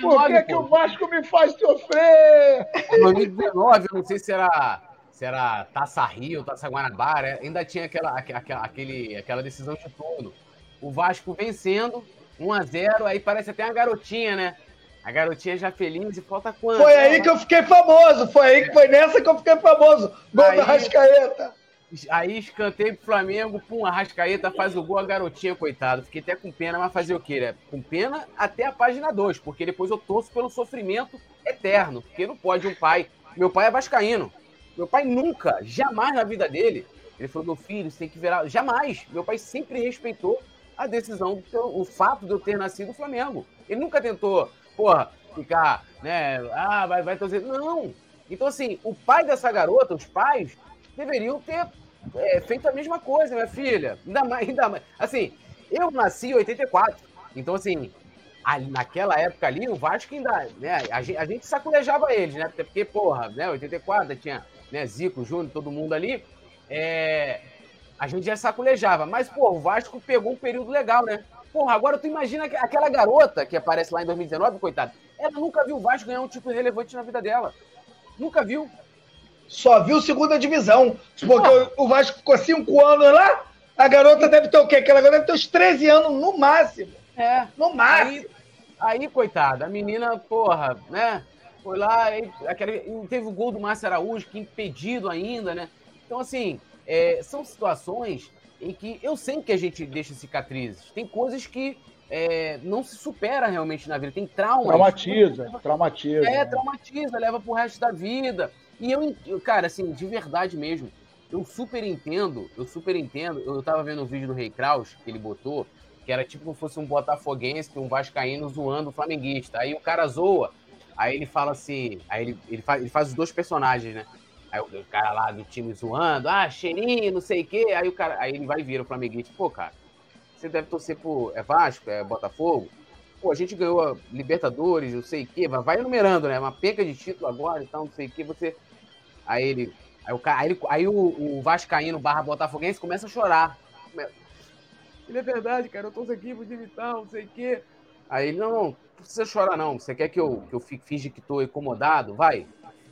[SPEAKER 3] Por que, que o Vasco me faz sofrer?
[SPEAKER 1] Em 2019, eu não sei se era se era Taça Rio, Taça Guanabara, ainda tinha aquela, aquela, aquele, aquela decisão de turno. O Vasco vencendo, 1 a 0 aí parece até uma garotinha, né? A garotinha já feliz e falta quanto?
[SPEAKER 2] Foi aí que eu fiquei famoso, foi aí que foi nessa que eu fiquei famoso. Gol aí, da Rascaeta.
[SPEAKER 1] Aí escanteio pro Flamengo, pum, a Rascaeta faz o gol, a garotinha, coitado. Fiquei até com pena, mas fazer o quê, né? Com pena até a página 2, porque depois eu torço pelo sofrimento eterno, porque não pode um pai. Meu pai é vascaíno. Meu pai nunca, jamais na vida dele, ele falou: meu filho, você tem que virar. Jamais. Meu pai sempre respeitou a decisão, o fato de eu ter nascido no Flamengo. Ele nunca tentou, porra, ficar, né? Ah, vai, vai torcer. Não. Então, assim, o pai dessa garota, os pais, deveriam ter é, feito a mesma coisa, minha filha. Ainda mais, ainda mais. Assim, eu nasci em 84. Então, assim, ali, naquela época ali, o Vasco ainda, né? A gente, a gente eles, né? Porque, porra, né? 84 tinha né, Zico, Júnior, todo mundo ali, é, a gente já sacolejava. Mas, pô, o Vasco pegou um período legal, né? Porra, agora tu imagina aquela garota que aparece lá em 2019, coitado. Ela nunca viu o Vasco ganhar um título relevante na vida dela. Nunca viu.
[SPEAKER 2] Só viu segunda divisão. Porque o Vasco ficou cinco anos lá, a garota deve ter o quê? Aquela garota deve ter uns 13 anos no máximo.
[SPEAKER 1] É.
[SPEAKER 2] No máximo.
[SPEAKER 1] Aí, aí coitada, a menina, porra, né? Foi lá, aí, aquele, teve o gol do Márcio Araújo, que impedido ainda, né? Então, assim, é, são situações em que eu sei que a gente deixa cicatrizes. Tem coisas que é, não se supera realmente na vida. Tem traumas.
[SPEAKER 3] Traumatiza, traumatiza.
[SPEAKER 1] É, traumatiza, leva pro resto da vida. E eu, cara, assim, de verdade mesmo, eu super entendo, eu super entendo. Eu tava vendo um vídeo do Rei Kraus que ele botou, que era tipo como fosse um botafoguense, um vascaíno zoando o flamenguista. Aí o cara zoa, aí ele fala assim, aí ele, ele, faz, ele faz os dois personagens, né? Aí o, o cara lá do time zoando, ah, cheirinho, não sei o quê. Aí o cara, aí ele vai vir o flamenguista, pô, cara, você deve torcer por é Vasco, é Botafogo? Pô, a gente ganhou a Libertadores, não sei o quê, vai enumerando, né? Uma penca de título agora e tal, não sei o quê, você Aí ele. Aí, o, aí, ele, aí o, o Vascaíno barra Botafoguense começa a chorar. Ele é verdade, cara, eu tô aqui pro time tal, não sei o quê. Aí ele, não, precisa chorar, não. Você quer que eu, que eu finge que tô incomodado? Vai.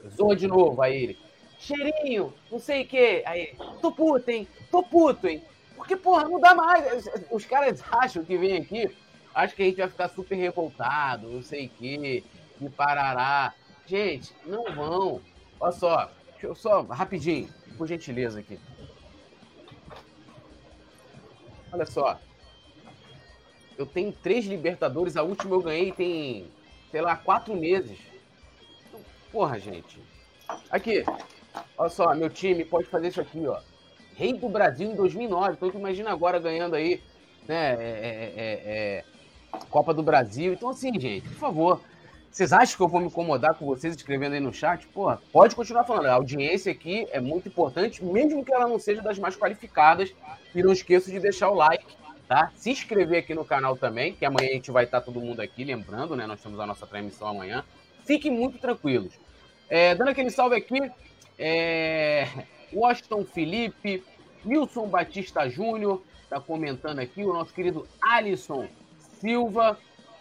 [SPEAKER 1] Zoa de novo, aí ele. Cheirinho, não sei o quê. Aí, tô puto, hein? Tô puto, hein? Porque, porra, não dá mais. Os caras acham que vem aqui, acho que a gente vai ficar super revoltado, não sei o quê, e parará. Gente, não vão. Olha só, Deixa eu só, rapidinho, por gentileza aqui. Olha só. Eu tenho três Libertadores, a última eu ganhei tem, sei lá, quatro meses. Porra, gente. Aqui, olha só, meu time pode fazer isso aqui, ó. Rei do Brasil em 2009. Então, imagina agora ganhando aí, né, é, é, é, é, Copa do Brasil. Então, assim, gente, por favor, vocês acham que eu vou me incomodar com vocês escrevendo aí no chat? Pô, pode continuar falando. A audiência aqui é muito importante, mesmo que ela não seja das mais qualificadas. E não esqueça de deixar o like, tá? Se inscrever aqui no canal também, que amanhã a gente vai estar todo mundo aqui, lembrando, né? Nós temos a nossa transmissão amanhã. Fiquem muito tranquilos. É, dando aquele salve aqui, é... Washington Felipe, Wilson Batista Júnior, tá comentando aqui, o nosso querido Alisson Silva,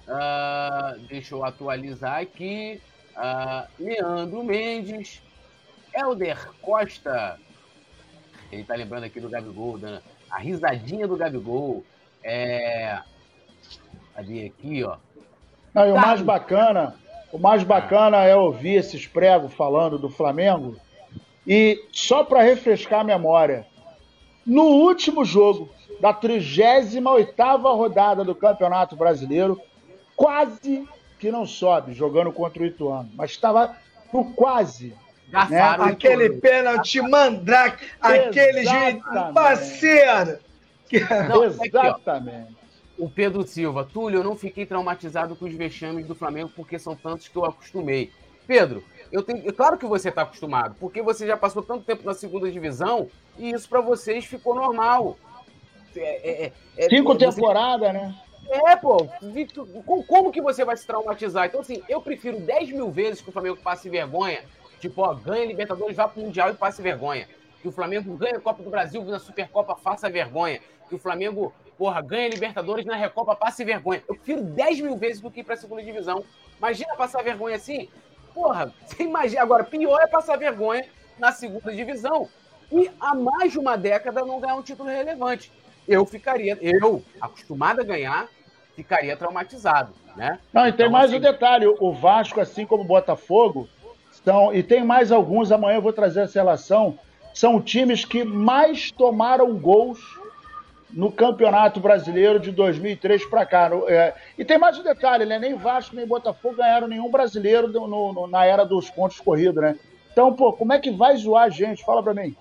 [SPEAKER 1] Uh, deixa eu atualizar aqui. Uh, Leandro Mendes. Helder Costa. Ele tá lembrando aqui do Gabigol, dando a risadinha do Gabigol. É. Cadê aqui, ó?
[SPEAKER 3] Não, e o mais bacana, o mais bacana é ouvir esses pregos falando do Flamengo. E só para refrescar a memória, no último jogo da 38ª rodada do Campeonato Brasileiro, quase que não sobe jogando contra o Ituano, mas estava no quase.
[SPEAKER 2] Né? Aquele pênalti mandrake, aquele juiz parceiro.
[SPEAKER 1] Não, Exatamente. o Pedro Silva, Túlio, eu não fiquei traumatizado com os vexames do Flamengo porque são tantos que eu acostumei. Pedro, eu tenho, é claro que você está acostumado, porque você já passou tanto tempo na segunda divisão e isso para vocês ficou normal.
[SPEAKER 3] É, é, é Cinco você... temporadas, né?
[SPEAKER 1] É, pô. Como que você vai se traumatizar? Então, assim, eu prefiro 10 mil vezes que o Flamengo passe vergonha. Tipo, ó, ganha Libertadores, vá pro Mundial e passe vergonha. Que o Flamengo ganha a Copa do Brasil na Supercopa, faça vergonha. Que o Flamengo, porra, ganha Libertadores na Recopa, passe vergonha. Eu prefiro 10 mil vezes do que ir pra segunda divisão. Imagina passar vergonha assim? Porra, você imagina. Agora, pior é passar vergonha na segunda divisão. E há mais de uma década não ganhar um título relevante. Eu ficaria, eu, acostumado a ganhar, ficaria traumatizado, né?
[SPEAKER 3] Não, e tem então, mais assim... um detalhe, o Vasco, assim como o Botafogo, estão, e tem mais alguns, amanhã eu vou trazer essa relação, são times que mais tomaram gols no Campeonato Brasileiro de 2003 para cá. É, e tem mais um detalhe, né? Nem Vasco nem Botafogo ganharam nenhum brasileiro no, no, na era dos pontos corridos, né? Então, pô, como é que vai zoar a gente? Fala para mim.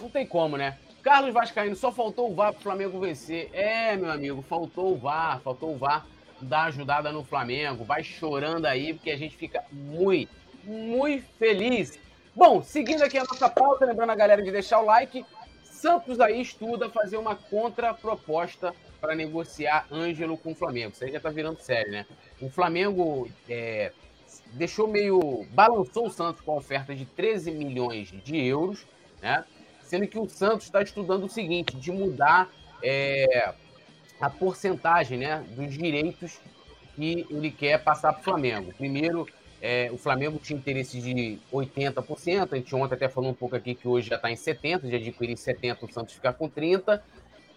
[SPEAKER 1] Não tem como, né? Carlos Vascaíno, só faltou o VAR pro Flamengo vencer. É, meu amigo, faltou o VAR, faltou o VAR dar ajudada no Flamengo. Vai chorando aí, porque a gente fica muito, muito feliz. Bom, seguindo aqui a nossa pauta, lembrando a galera de deixar o like, Santos aí estuda fazer uma contraproposta para negociar Ângelo com o Flamengo. Isso aí já tá virando sério, né? O Flamengo é, deixou meio. balançou o Santos com a oferta de 13 milhões de euros, né? sendo que o Santos está estudando o seguinte, de mudar é, a porcentagem né, dos direitos que ele quer passar para o Flamengo. Primeiro, é, o Flamengo tinha interesse de 80%, a gente ontem até falou um pouco aqui que hoje já está em 70%, de adquirir 70%, o Santos ficar com 30%,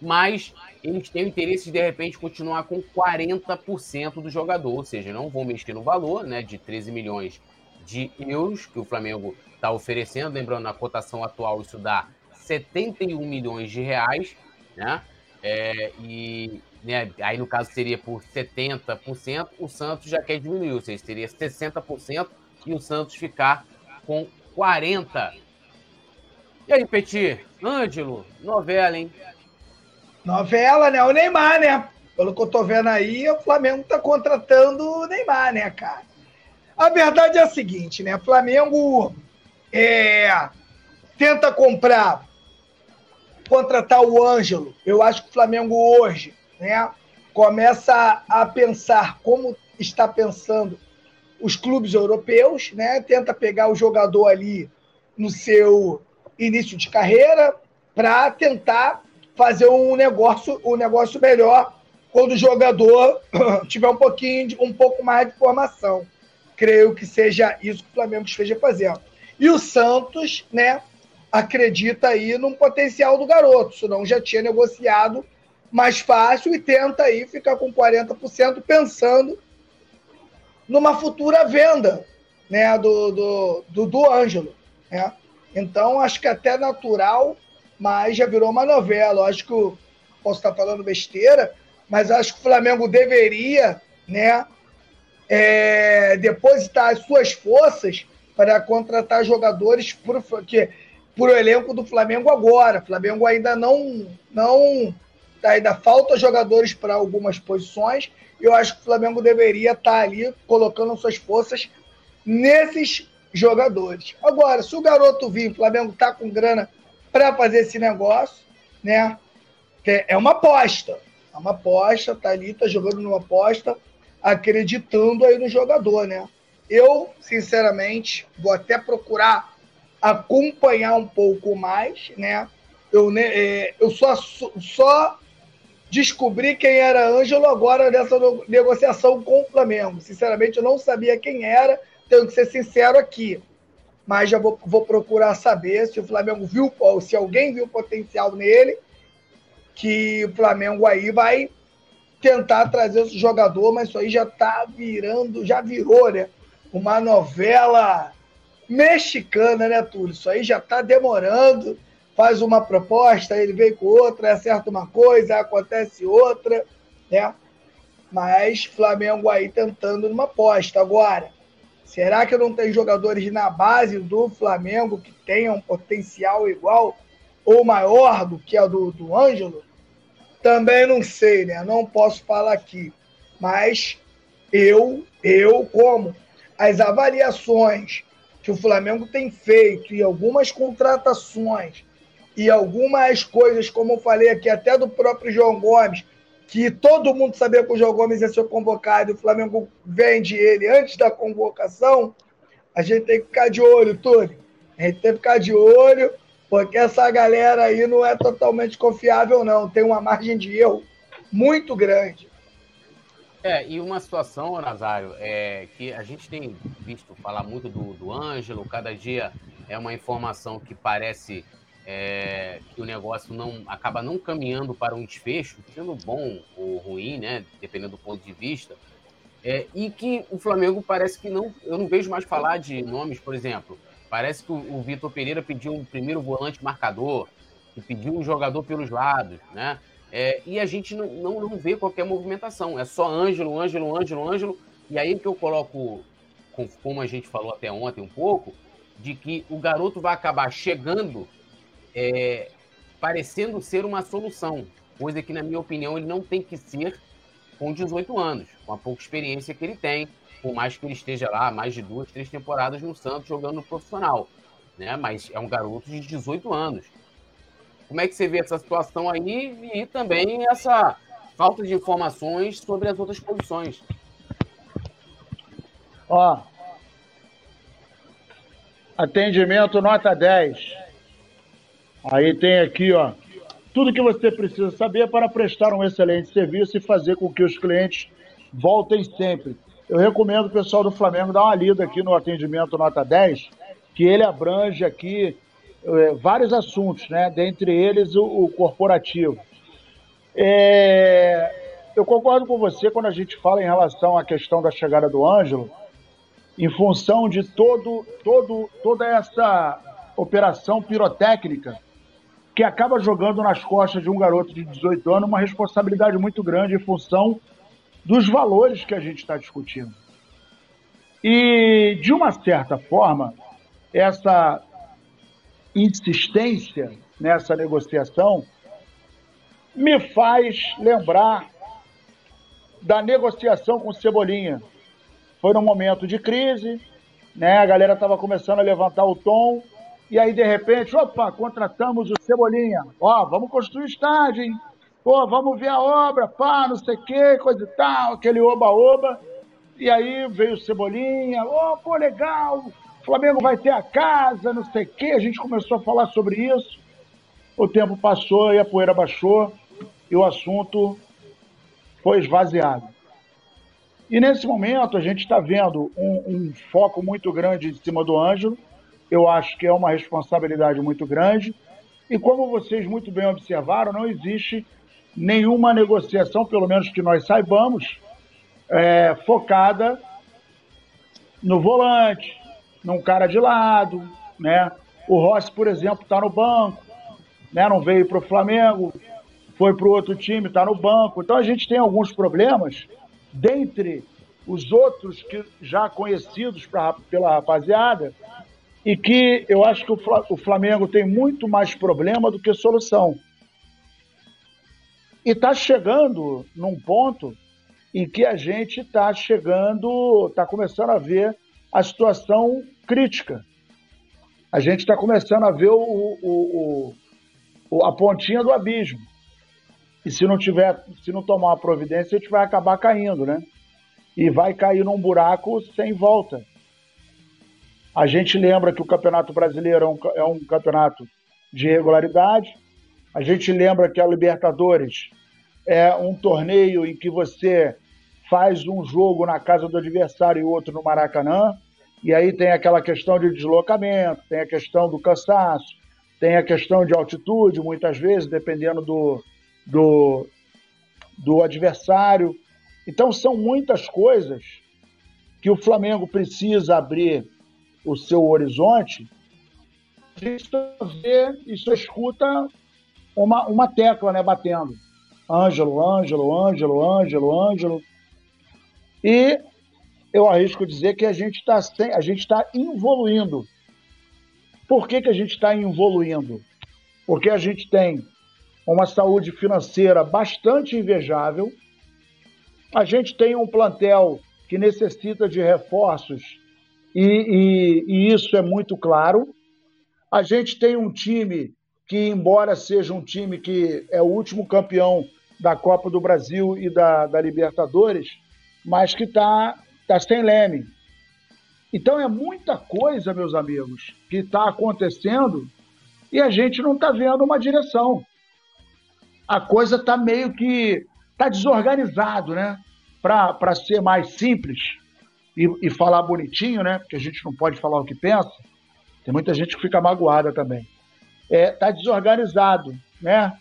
[SPEAKER 1] mas eles têm o interesse de, de repente, continuar com 40% do jogador, ou seja, não vão mexer no valor né, de 13 milhões de euros que o Flamengo está oferecendo, lembrando, na cotação atual isso dá 71 milhões de reais, né? É, e né, aí no caso seria por 70%, o Santos já quer diminuir, ou seja, seria 60% e o Santos ficar com 40%. E aí, Petit, Ângelo, novela, hein?
[SPEAKER 2] Novela, né? O Neymar, né? Pelo que eu tô vendo aí, o Flamengo tá contratando o Neymar, né, cara? A verdade é a seguinte, né? Flamengo é, tenta comprar, contratar o Ângelo. Eu acho que o Flamengo hoje, né, começa a pensar como está pensando os clubes europeus, né? Tenta pegar o jogador ali no seu início de carreira para tentar fazer um negócio, um negócio melhor quando o jogador tiver um pouquinho, de, um pouco mais de formação. Creio que seja isso que o Flamengo esteja fazendo. E o Santos, né, acredita aí num potencial do garoto, senão já tinha negociado mais fácil e tenta aí ficar com 40% pensando numa futura venda, né, do do, do, do Ângelo, né? Então, acho que até natural mas já virou uma novela. Acho que posso estar falando besteira, mas acho que o Flamengo deveria, né, é, depositar as suas forças para contratar jogadores que, por elenco do Flamengo agora. O Flamengo ainda não, não ainda falta jogadores para algumas posições. Eu acho que o Flamengo deveria estar ali colocando suas forças nesses jogadores. Agora, se o garoto vir, o Flamengo está com grana para fazer esse negócio, né? É uma aposta. É uma aposta, tá ali, tá jogando numa aposta, acreditando aí no jogador, né? Eu, sinceramente, vou até procurar acompanhar um pouco mais, né? Eu, né, eu só, só descobri quem era Ângelo agora nessa negociação com o Flamengo. Sinceramente, eu não sabia quem era, tenho que ser sincero aqui mas já vou, vou procurar saber se o Flamengo viu, ou se alguém viu potencial nele, que o Flamengo aí vai tentar trazer esse jogador, mas isso aí já tá virando, já virou, né? Uma novela mexicana, né, Túlio? Isso aí já tá demorando. Faz uma proposta, ele vem com outra, acerta uma coisa, acontece outra, né? Mas Flamengo aí tentando numa aposta. Agora, Será que não tem jogadores na base do Flamengo que tenham potencial igual ou maior do que a do, do Ângelo? Também não sei, né? Não posso falar aqui. Mas eu, eu, como as avaliações que o Flamengo tem feito e algumas contratações e algumas coisas, como eu falei aqui, até do próprio João Gomes, que todo mundo sabia que o João Gomes ia ser convocado e o Flamengo vende ele antes da convocação, a gente tem que ficar de olho, Túlio. A gente tem que ficar de olho, porque essa galera aí não é totalmente confiável, não. Tem uma margem de erro muito grande.
[SPEAKER 1] É, e uma situação, Nazário, é que a gente tem visto falar muito do, do Ângelo, cada dia é uma informação que parece é, que o negócio não acaba não caminhando para um desfecho, sendo bom ou ruim, né, dependendo do ponto de vista, é, e que o Flamengo parece que não, eu não vejo mais falar de nomes, por exemplo, parece que o, o Vitor Pereira pediu um primeiro volante marcador, que pediu um jogador pelos lados, né, é, e a gente não, não, não vê qualquer movimentação, é só Ângelo, Ângelo, Ângelo, Ângelo, e aí que eu coloco, como a gente falou até ontem um pouco, de que o garoto vai acabar chegando é, parecendo ser uma solução, coisa que, na minha opinião, ele não tem que ser com 18 anos, com a pouca experiência que ele tem, por mais que ele esteja lá mais de duas, três temporadas no Santos jogando no profissional, né? Mas é um garoto de 18 anos. Como é que você vê essa situação aí e também essa falta de informações sobre as outras posições?
[SPEAKER 3] Ó, atendimento nota 10. Aí tem aqui, ó, tudo que você precisa saber para prestar um excelente serviço e fazer com que os clientes voltem sempre. Eu recomendo o pessoal do Flamengo dar uma lida aqui no atendimento nota 10, que ele abrange aqui é, vários assuntos, né? dentre eles o, o corporativo. É, eu concordo com você quando a gente fala em relação à questão da chegada do Ângelo, em função de todo, todo, toda essa operação pirotécnica que acaba jogando nas costas de um garoto de 18 anos uma responsabilidade muito grande em função dos valores que a gente está discutindo. E, de uma certa forma, essa insistência nessa negociação me faz lembrar da negociação com Cebolinha. Foi num momento de crise, né? A galera estava começando a levantar o tom, e aí de repente, opa, contratamos o Cebolinha. Ó, vamos construir estádio, hein? Pô, vamos ver a obra, pá, não sei o quê, coisa e tal, aquele oba-oba. E aí veio o Cebolinha, ó, oh, pô, legal, Flamengo vai ter a casa, não sei o quê. A gente começou a falar sobre isso. O tempo passou e a poeira baixou e o assunto foi esvaziado. E nesse momento a gente está vendo um, um, foco muito grande em cima do Ângelo. Eu acho que é uma responsabilidade muito grande. E como vocês muito bem observaram, não existe nenhuma negociação, pelo menos que nós saibamos, é, focada no volante, num cara de lado, né? O Rossi, por exemplo, está no banco, né? Não veio para o Flamengo, foi para o outro time, está no banco. Então a gente tem alguns problemas, dentre os outros que já conhecidos pra, pela rapaziada, e que eu acho que o Flamengo tem muito mais problema do que solução. E está chegando num ponto em que a gente está chegando, está começando a ver a situação crítica. A gente está começando a ver o, o, o, a pontinha do abismo. E se não tiver, se não tomar uma providência, a gente vai acabar caindo, né? E vai cair num buraco sem volta. A gente lembra que o Campeonato Brasileiro é um, é um campeonato de regularidade. A gente lembra que a Libertadores é um torneio em que você faz um jogo na casa do adversário e outro no Maracanã. E aí tem aquela questão de deslocamento, tem a questão do cansaço, tem a questão de altitude, muitas vezes, dependendo do, do, do adversário. Então, são muitas coisas que o Flamengo precisa abrir o seu horizonte. A gente vê e só escuta uma, uma tecla né, batendo. Ângelo, Ângelo, Ângelo, Ângelo, Ângelo. E eu arrisco dizer que a gente está a gente está evoluindo. Por que, que a gente está evoluindo? Porque a gente tem uma saúde financeira bastante invejável, a gente tem um plantel que necessita de reforços e, e, e isso é muito claro. A gente tem um time que, embora seja um time que é o último campeão da Copa do Brasil e da, da Libertadores, mas que está está sem leme. Então é muita coisa, meus amigos, que está acontecendo e a gente não está vendo uma direção. A coisa está meio que está desorganizado, né? Para ser mais simples e, e, falar bonitinho, né? Porque a gente não pode falar o que pensa. Tem muita gente que fica magoada também. É, tá desorganizado, né?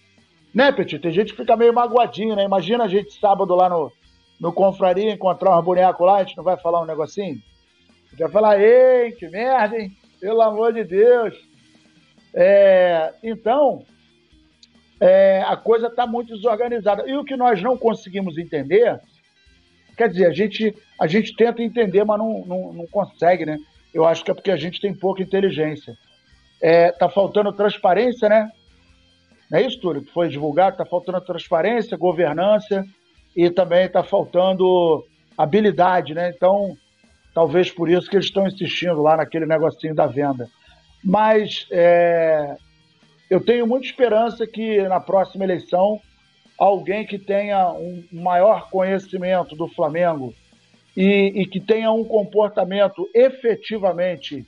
[SPEAKER 3] Né, Petit? Tem gente que fica meio magoadinho, né? Imagina a gente sábado lá no, no confraria encontrar uns bonecos lá, a gente não vai falar um negocinho? A gente vai falar, ei, que merda, hein? Pelo amor de Deus. É, então, é, a coisa está muito desorganizada. E o que nós não conseguimos entender, quer dizer, a gente, a gente tenta entender, mas não, não, não consegue, né? Eu acho que é porque a gente tem pouca inteligência. É, tá faltando transparência, né? Não é isso, Túlio? Que foi divulgado, tá faltando transparência, governança e também está faltando habilidade, né? Então, talvez por isso que eles estão insistindo lá naquele negocinho da venda. Mas é, eu tenho muita esperança que na próxima eleição alguém que tenha um maior conhecimento do Flamengo e, e que tenha um comportamento efetivamente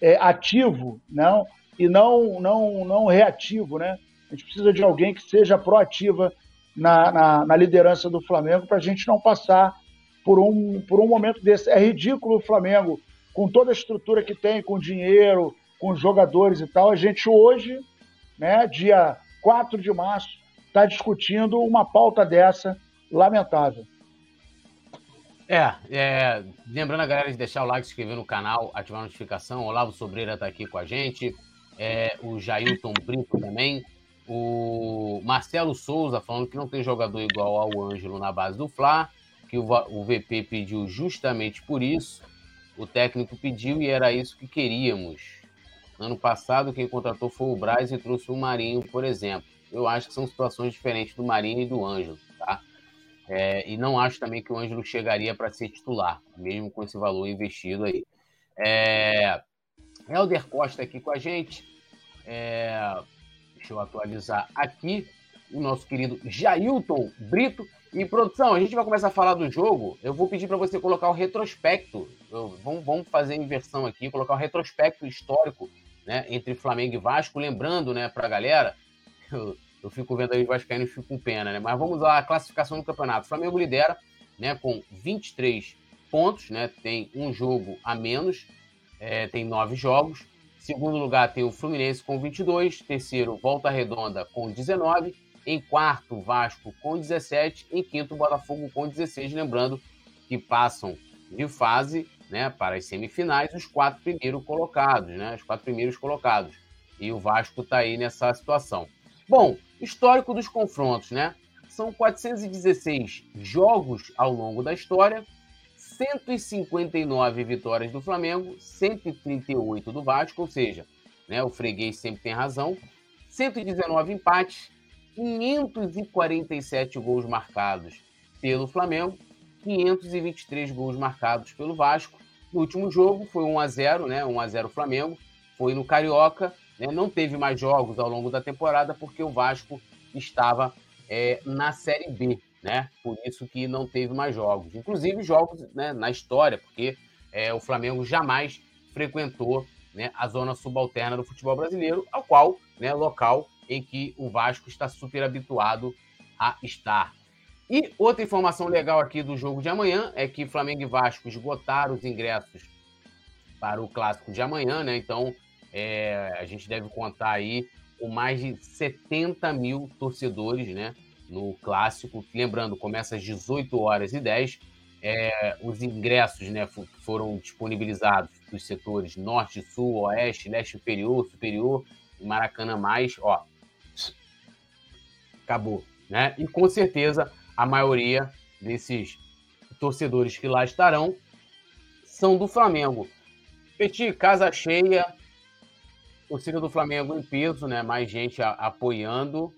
[SPEAKER 3] é, ativo, não e não não não reativo, né? A gente precisa de alguém que seja proativa na, na, na liderança do Flamengo para a gente não passar por um, por um momento desse. É ridículo o Flamengo, com toda a estrutura que tem, com dinheiro, com jogadores e tal, a gente hoje, né, dia 4 de março, está discutindo uma pauta dessa lamentável.
[SPEAKER 1] É, é, lembrando a galera de deixar o like, se inscrever no canal, ativar a notificação. Olavo Sobreira está aqui com a gente, é, o Jailton Brito também, o Marcelo Souza falando que não tem jogador igual ao Ângelo na base do Fla, que o, o VP pediu justamente por isso. O técnico pediu e era isso que queríamos. Ano passado, quem contratou foi o Braz e trouxe o Marinho, por exemplo. Eu acho que são situações diferentes do Marinho e do Ângelo, tá? É, e não acho também que o Ângelo chegaria para ser titular, mesmo com esse valor investido aí. É, Helder Costa aqui com a gente. É, deixa eu atualizar aqui. O nosso querido Jailton Brito. E produção, a gente vai começar a falar do jogo. Eu vou pedir para você colocar o retrospecto. Eu, vamos, vamos fazer a inversão aqui, colocar o retrospecto histórico né, entre Flamengo e Vasco. Lembrando né, para a galera, eu, eu fico vendo aí os Vascaínos fico com pena, né? Mas vamos a classificação do campeonato. O Flamengo lidera né, com 23 pontos, né? Tem um jogo a menos, é, tem nove jogos. Segundo lugar tem o Fluminense com 22. Terceiro, Volta Redonda com 19 em quarto, Vasco com 17. Em quinto, Botafogo com 16. Lembrando que passam de fase né, para as semifinais os quatro primeiros colocados, né? Os quatro primeiros colocados. E o Vasco está aí nessa situação. Bom, histórico dos confrontos, né? São 416 jogos ao longo da história, 159 vitórias do Flamengo, 138 do Vasco, ou seja, né, o freguês sempre tem razão, 119 empates, 547 gols marcados pelo Flamengo, 523 gols marcados pelo Vasco. No último jogo foi 1 a 0, né? 1 a 0 Flamengo. Foi no Carioca, né? Não teve mais jogos ao longo da temporada porque o Vasco estava é, na Série B, né? Por isso que não teve mais jogos. Inclusive jogos né, na história, porque é, o Flamengo jamais frequentou né, a zona subalterna do futebol brasileiro, ao qual, né, local em que o Vasco está super habituado a estar. E outra informação legal aqui do jogo de amanhã é que Flamengo e Vasco esgotaram os ingressos para o clássico de amanhã, né? Então é, a gente deve contar aí com mais de 70 mil torcedores, né? No clássico. Lembrando, começa às 18 horas e 10. É, os ingressos né, foram disponibilizados dos setores norte, sul, oeste, leste superior, superior, Maracanã mais, ó, acabou, né? E com certeza a maioria desses torcedores que lá estarão são do Flamengo. Petit, casa cheia, torcida do Flamengo em peso, né? Mais gente a, apoiando,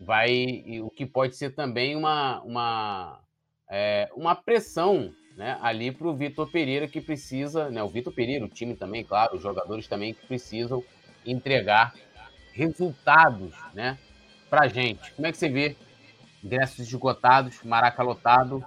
[SPEAKER 1] vai o que pode ser também uma uma é, uma pressão, né? Ali para o Vitor Pereira que precisa, né? O Vitor Pereira, o time também, claro, os jogadores também que precisam entregar resultados, né? Pra gente. Como é que você vê ingressos esgotados, Maraca lotado?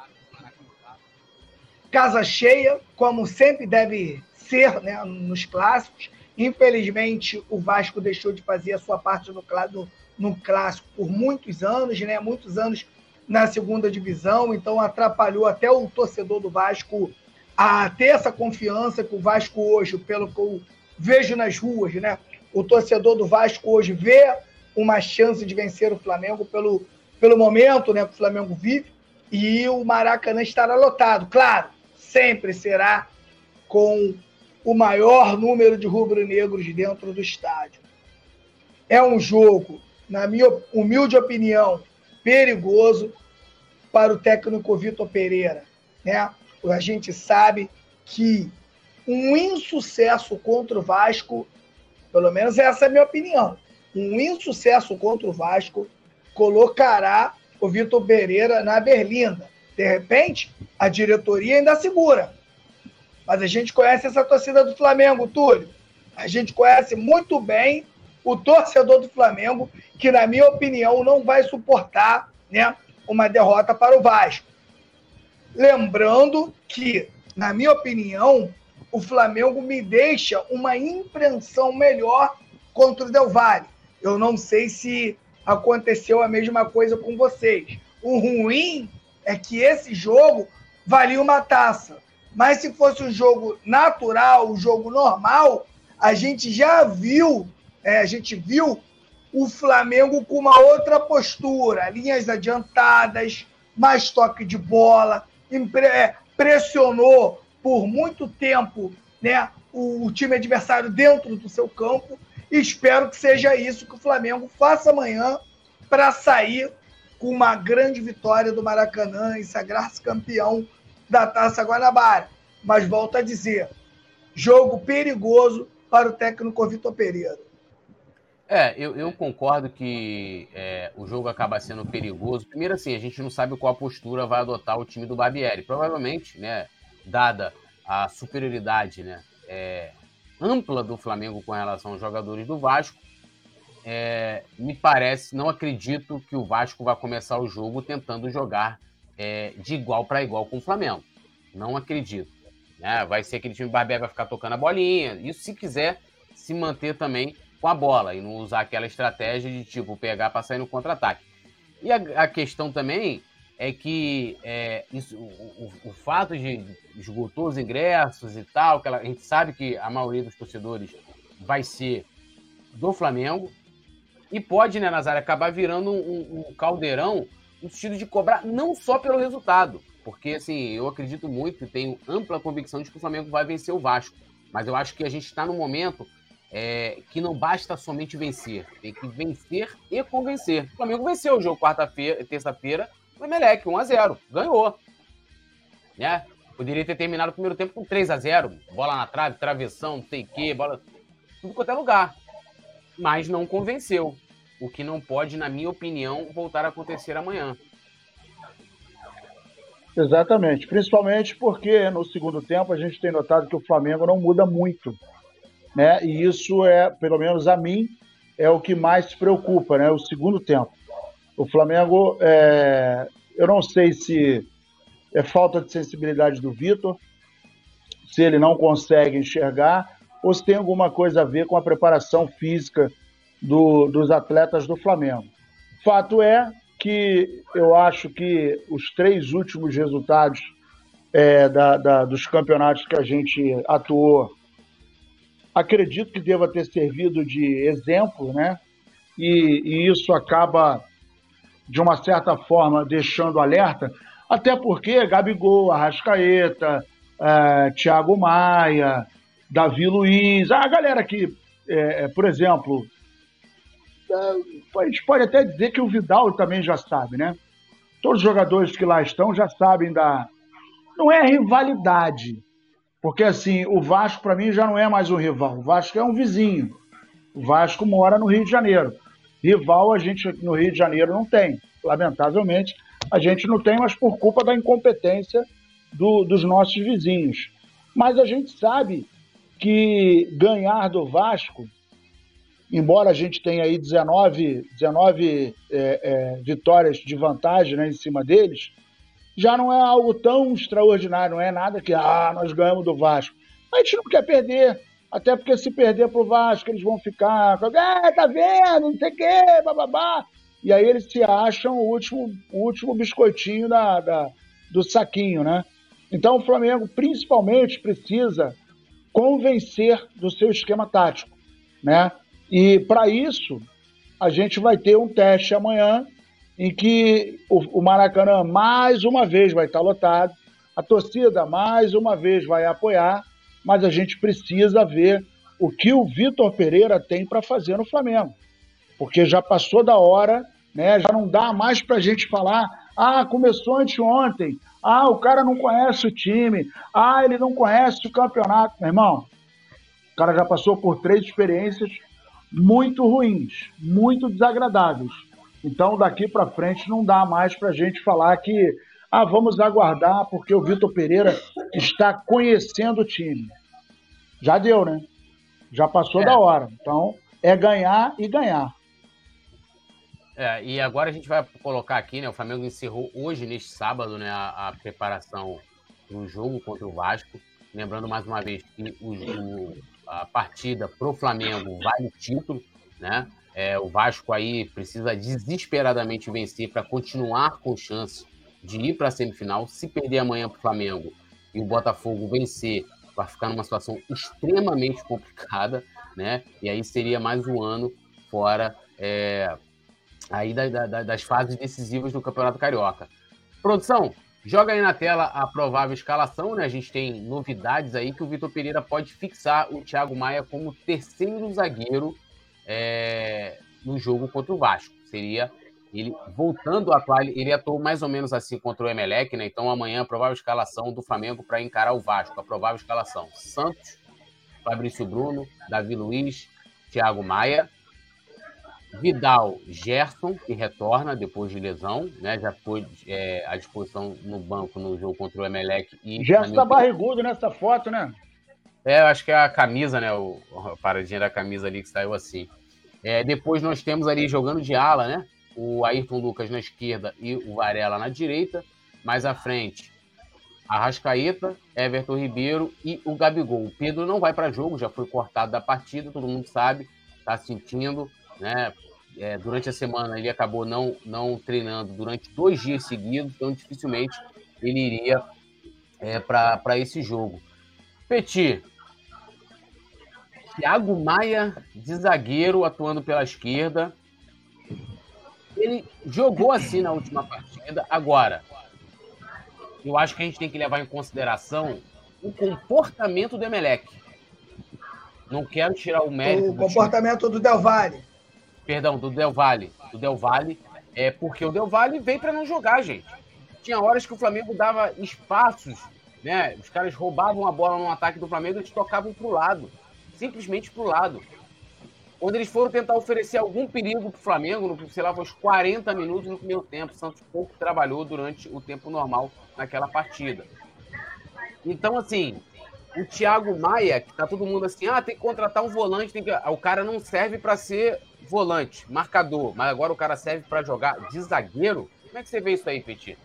[SPEAKER 2] Casa cheia, como sempre deve ser, né? Nos clássicos. Infelizmente, o Vasco deixou de fazer a sua parte no, no, no clássico por muitos anos, né? Muitos anos na segunda divisão, então atrapalhou até o torcedor do Vasco a ter essa confiança que o Vasco hoje, pelo que eu vejo nas ruas, né? o torcedor do Vasco hoje vê uma chance de vencer o Flamengo pelo, pelo momento né, que o Flamengo vive e o Maracanã estará lotado. Claro, sempre será com o maior número de rubro-negros dentro do estádio. É um jogo, na minha humilde opinião, perigoso para o técnico Vitor Pereira. Né? A gente sabe que um insucesso contra o Vasco pelo menos essa é a minha opinião. Um insucesso contra o Vasco colocará o Vitor Pereira na berlinda. De repente, a diretoria ainda segura. Mas a gente conhece essa torcida do Flamengo, Túlio. A gente conhece muito bem o torcedor do Flamengo, que, na minha opinião, não vai suportar né, uma derrota para o Vasco. Lembrando que, na minha opinião, o Flamengo me deixa uma impressão melhor contra o Del Valle. Eu não sei se aconteceu a mesma coisa com vocês. O ruim é que esse jogo valia uma taça. Mas se fosse um jogo natural, um jogo normal, a gente já viu, é, a gente viu o Flamengo com uma outra postura, linhas adiantadas, mais toque de bola, é, pressionou por muito tempo né, o time adversário dentro do seu campo. E espero que seja isso que o Flamengo faça amanhã para sair com uma grande vitória do Maracanã e sagrar-se campeão da Taça Guanabara. Mas volto a dizer, jogo perigoso para o técnico Vitor Pereira.
[SPEAKER 1] É, eu, eu concordo que é, o jogo acaba sendo perigoso. Primeiro, assim, a gente não sabe qual postura vai adotar o time do Barbieri. Provavelmente, né, dada a superioridade né, é, ampla do Flamengo com relação aos jogadores do Vasco, é, me parece, não acredito que o Vasco vai começar o jogo tentando jogar é, de igual para igual com o Flamengo. Não acredito. Né? Vai ser aquele time do Barbieri vai ficar tocando a bolinha. Isso se quiser se manter também com a bola e não usar aquela estratégia de tipo pegar para sair no contra-ataque. E a, a, questão também é que é, isso, o, o, o, fato de esgotou os ingressos e tal, que ela, a gente sabe que a maioria dos torcedores vai ser do Flamengo e pode, né, Nazário, acabar virando um, um caldeirão no sentido de cobrar não só pelo resultado, porque assim eu acredito muito e tenho ampla convicção de que o Flamengo vai vencer o Vasco, mas eu acho que a gente está no momento é, que não basta somente vencer, tem que vencer e convencer. O Flamengo venceu o jogo quarta-feira, terça-feira, o Emelec, 1x0, ganhou. Né? Poderia ter terminado o primeiro tempo com 3 a 0 bola na trave, travessão, não sei o quê, bola. Tudo quanto é lugar. Mas não convenceu. O que não pode, na minha opinião, voltar a acontecer amanhã.
[SPEAKER 3] Exatamente. Principalmente porque no segundo tempo a gente tem notado que o Flamengo não muda muito né? E isso é, pelo menos a mim, é o que mais preocupa, né? O segundo tempo. O Flamengo, é... eu não sei se é falta de sensibilidade do Vitor, se ele não consegue enxergar, ou se tem alguma coisa a ver com a preparação física do, dos atletas do Flamengo. Fato é que eu acho que os três últimos resultados é, da, da, dos campeonatos que a gente atuou acredito que deva ter servido de exemplo, né? E, e, isso acaba, de uma certa forma, deixando alerta, até porque Gabigol, Arrascaeta, é, Thiago Maia, Davi Luiz, a galera que, é, é, por exemplo, a gente pode até dizer que o Vidal também já sabe, né? Todos os jogadores que lá estão já sabem da. Não é rivalidade, porque assim, o Vasco para mim já não é mais um rival. O Vasco é um vizinho. O Vasco mora no Rio de Janeiro. Rival a gente no Rio de Janeiro não tem. Lamentavelmente, a gente não tem, mas por culpa da incompetência do, dos nossos vizinhos. Mas a gente sabe que ganhar do Vasco, embora a gente tenha aí 19, 19 é, é, vitórias de vantagem né, em cima deles, já não é algo tão extraordinário, não é nada que, ah, nós ganhamos do Vasco. A gente não quer perder, até porque se perder pro Vasco, eles vão ficar, ah, tá vendo, não sei o quê, bababá. E aí eles se acham o último, o último biscoitinho da, da, do saquinho, né? Então o Flamengo, principalmente, precisa convencer do seu esquema tático, né? E para isso, a gente vai ter um teste amanhã em que o, Maracanã mais uma vez vai estar lotado, a torcida mais uma vez vai apoiar, mas a gente precisa ver o que o Vitor Pereira tem para fazer no Flamengo. Porque já passou da hora, né? já não dá mais para a gente falar, ah, começou anteontem, ah, o cara não conhece o time, ah, ele não conhece o campeonato. Meu irmão, o cara já passou por três experiências muito ruins, muito desagradáveis então, daqui para frente, não dá mais para a gente falar que ah, vamos aguardar porque o Vitor Pereira está conhecendo o time. Já deu, né? Já passou é. da hora. Então, é ganhar e ganhar.
[SPEAKER 1] É, e agora a gente vai colocar aqui, né? O Flamengo encerrou hoje, neste sábado, né, a, a preparação do jogo contra o Vasco. Lembrando mais uma vez que o, o, a partida pro Flamengo vale título, né? É, o Vasco aí precisa desesperadamente vencer para continuar com chance de ir para a semifinal. Se perder amanhã para o Flamengo e o Botafogo vencer, vai ficar numa situação extremamente complicada, né? E aí seria mais um ano fora é, aí da, da, das fases decisivas do Campeonato Carioca. Produção, joga aí na tela a provável escalação, né? A gente tem novidades aí que o Vitor Pereira pode fixar o Thiago Maia como terceiro zagueiro é, no jogo contra o Vasco. Seria ele voltando a atuar, ele atuou mais ou menos assim contra o Emelec, né? Então amanhã a provável escalação do Flamengo para encarar o Vasco, a provável escalação: Santos, Fabrício Bruno, Davi Luiz, Thiago Maia, Vidal, Gerson, que retorna depois de lesão, né? Já foi é, à disposição no banco no jogo contra o Emelec.
[SPEAKER 3] E, Gerson tá barrigudo nessa foto, né?
[SPEAKER 1] É, eu acho que é a camisa, né? O, a paradinha da camisa ali que saiu assim. É, depois nós temos ali jogando de ala, né? O Ayrton Lucas na esquerda e o Varela na direita. Mais à frente, Arrascaeta, Everton Ribeiro e o Gabigol. O Pedro não vai para jogo, já foi cortado da partida, todo mundo sabe, tá sentindo né? É, durante a semana ele acabou não, não treinando durante dois dias seguidos, então dificilmente ele iria é, para esse jogo. Petit, Thiago Maia de zagueiro atuando pela esquerda. Ele jogou assim na última partida. Agora, eu acho que a gente tem que levar em consideração o comportamento do Emelec. Não quero tirar o mérito.
[SPEAKER 2] O comportamento time. do Del Valle
[SPEAKER 1] perdão, do Del Valle, do Del Valle, é porque o Del Valle veio para não jogar, gente. Tinha horas que o Flamengo dava espaços, né? Os caras roubavam a bola no ataque do Flamengo e tocavam pro lado, simplesmente pro lado. Quando eles foram tentar oferecer algum perigo pro Flamengo, no, sei lá, uns 40 minutos no primeiro tempo, o Santos pouco trabalhou durante o tempo normal naquela partida. Então, assim, o Thiago Maia, que tá todo mundo assim, ah, tem que contratar um volante, tem que... o cara não serve para ser volante, marcador, mas agora o cara serve para jogar de zagueiro? Como é que você vê isso aí, Petit?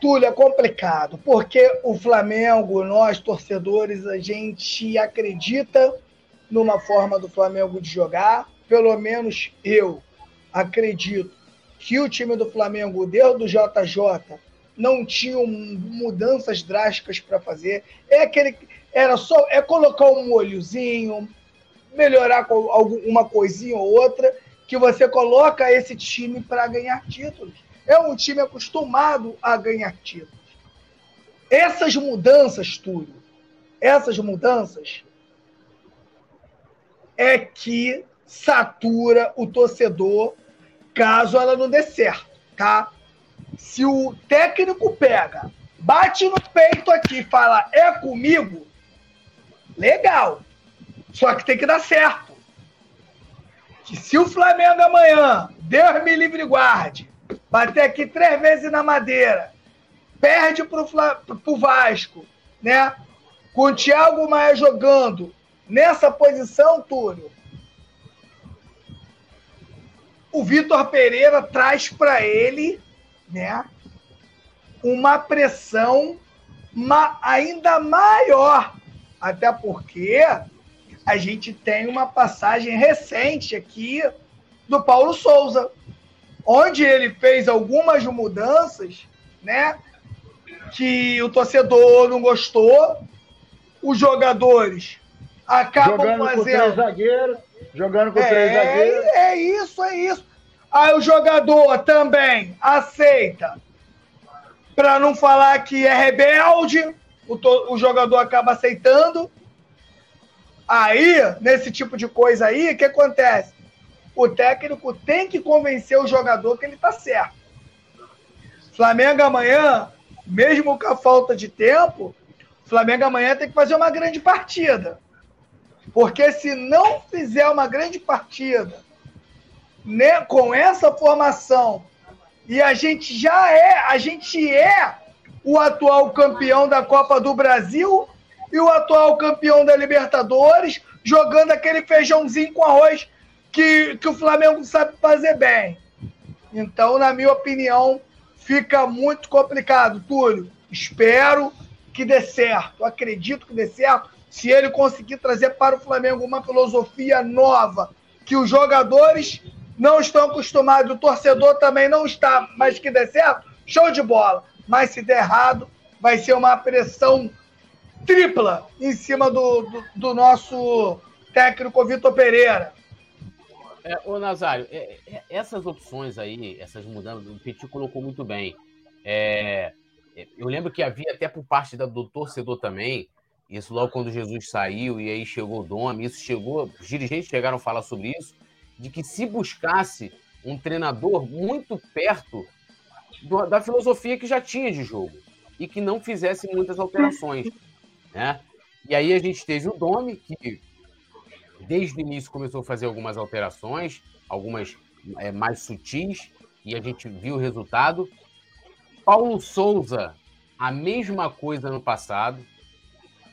[SPEAKER 2] Túlio, é complicado, porque o Flamengo, nós torcedores, a gente acredita numa forma do Flamengo de jogar, pelo menos eu acredito que o time do Flamengo, desde o JJ, não tinha mudanças drásticas para fazer. É aquele era só é colocar um molhozinho, melhorar alguma coisinha ou outra, que você coloca esse time para ganhar títulos. É um time acostumado a ganhar títulos. Essas mudanças, Túlio, essas mudanças é que satura o torcedor caso ela não dê certo, tá? Se o técnico pega, bate no peito aqui e fala é comigo, legal. Só que tem que dar certo. Que se o Flamengo amanhã, Deus me livre guarde, bater aqui três vezes na madeira, perde pro, pro Vasco, né? Com o Thiago Maia jogando nessa posição, Túlio, o Vitor Pereira traz para ele, né, uma pressão ma ainda maior, até porque a gente tem uma passagem recente aqui do Paulo Souza, onde ele fez algumas mudanças, né? Que o torcedor não gostou, os jogadores acabam
[SPEAKER 3] jogando
[SPEAKER 2] fazendo. Com
[SPEAKER 3] três zagueiros, jogando com é, três zagueiros.
[SPEAKER 2] É isso, é isso. Aí o jogador também aceita, para não falar que é rebelde, o, o jogador acaba aceitando. Aí, nesse tipo de coisa aí, o que acontece? O técnico tem que convencer o jogador que ele está certo. Flamengo amanhã, mesmo com a falta de tempo, Flamengo amanhã tem que fazer uma grande partida. Porque se não fizer uma grande partida né, com essa formação, e a gente já é, a gente é o atual campeão da Copa do Brasil e o atual campeão da Libertadores jogando aquele feijãozinho com arroz que, que o Flamengo sabe fazer bem. Então, na minha opinião, fica muito complicado, Túlio. Espero que dê certo, acredito que dê certo, se ele conseguir trazer para o Flamengo uma filosofia nova, que os jogadores não estão acostumados, o torcedor também não está, mas que der certo, show de bola. Mas se der errado, vai ser uma pressão tripla em cima do, do, do nosso técnico Vitor Pereira.
[SPEAKER 1] É, ô Nazário, é, é, essas opções aí, essas mudanças, o Petit colocou muito bem. É, é, eu lembro que havia até por parte da, do torcedor também, isso logo quando Jesus saiu e aí chegou o Dome, isso chegou, os dirigentes chegaram a falar sobre isso, de que se buscasse um treinador muito perto do, da filosofia que já tinha de jogo e que não fizesse muitas alterações, né? E aí a gente teve o Dome, que desde o início começou a fazer algumas alterações, algumas é, mais sutis, e a gente viu o resultado. Paulo Souza, a mesma coisa no passado.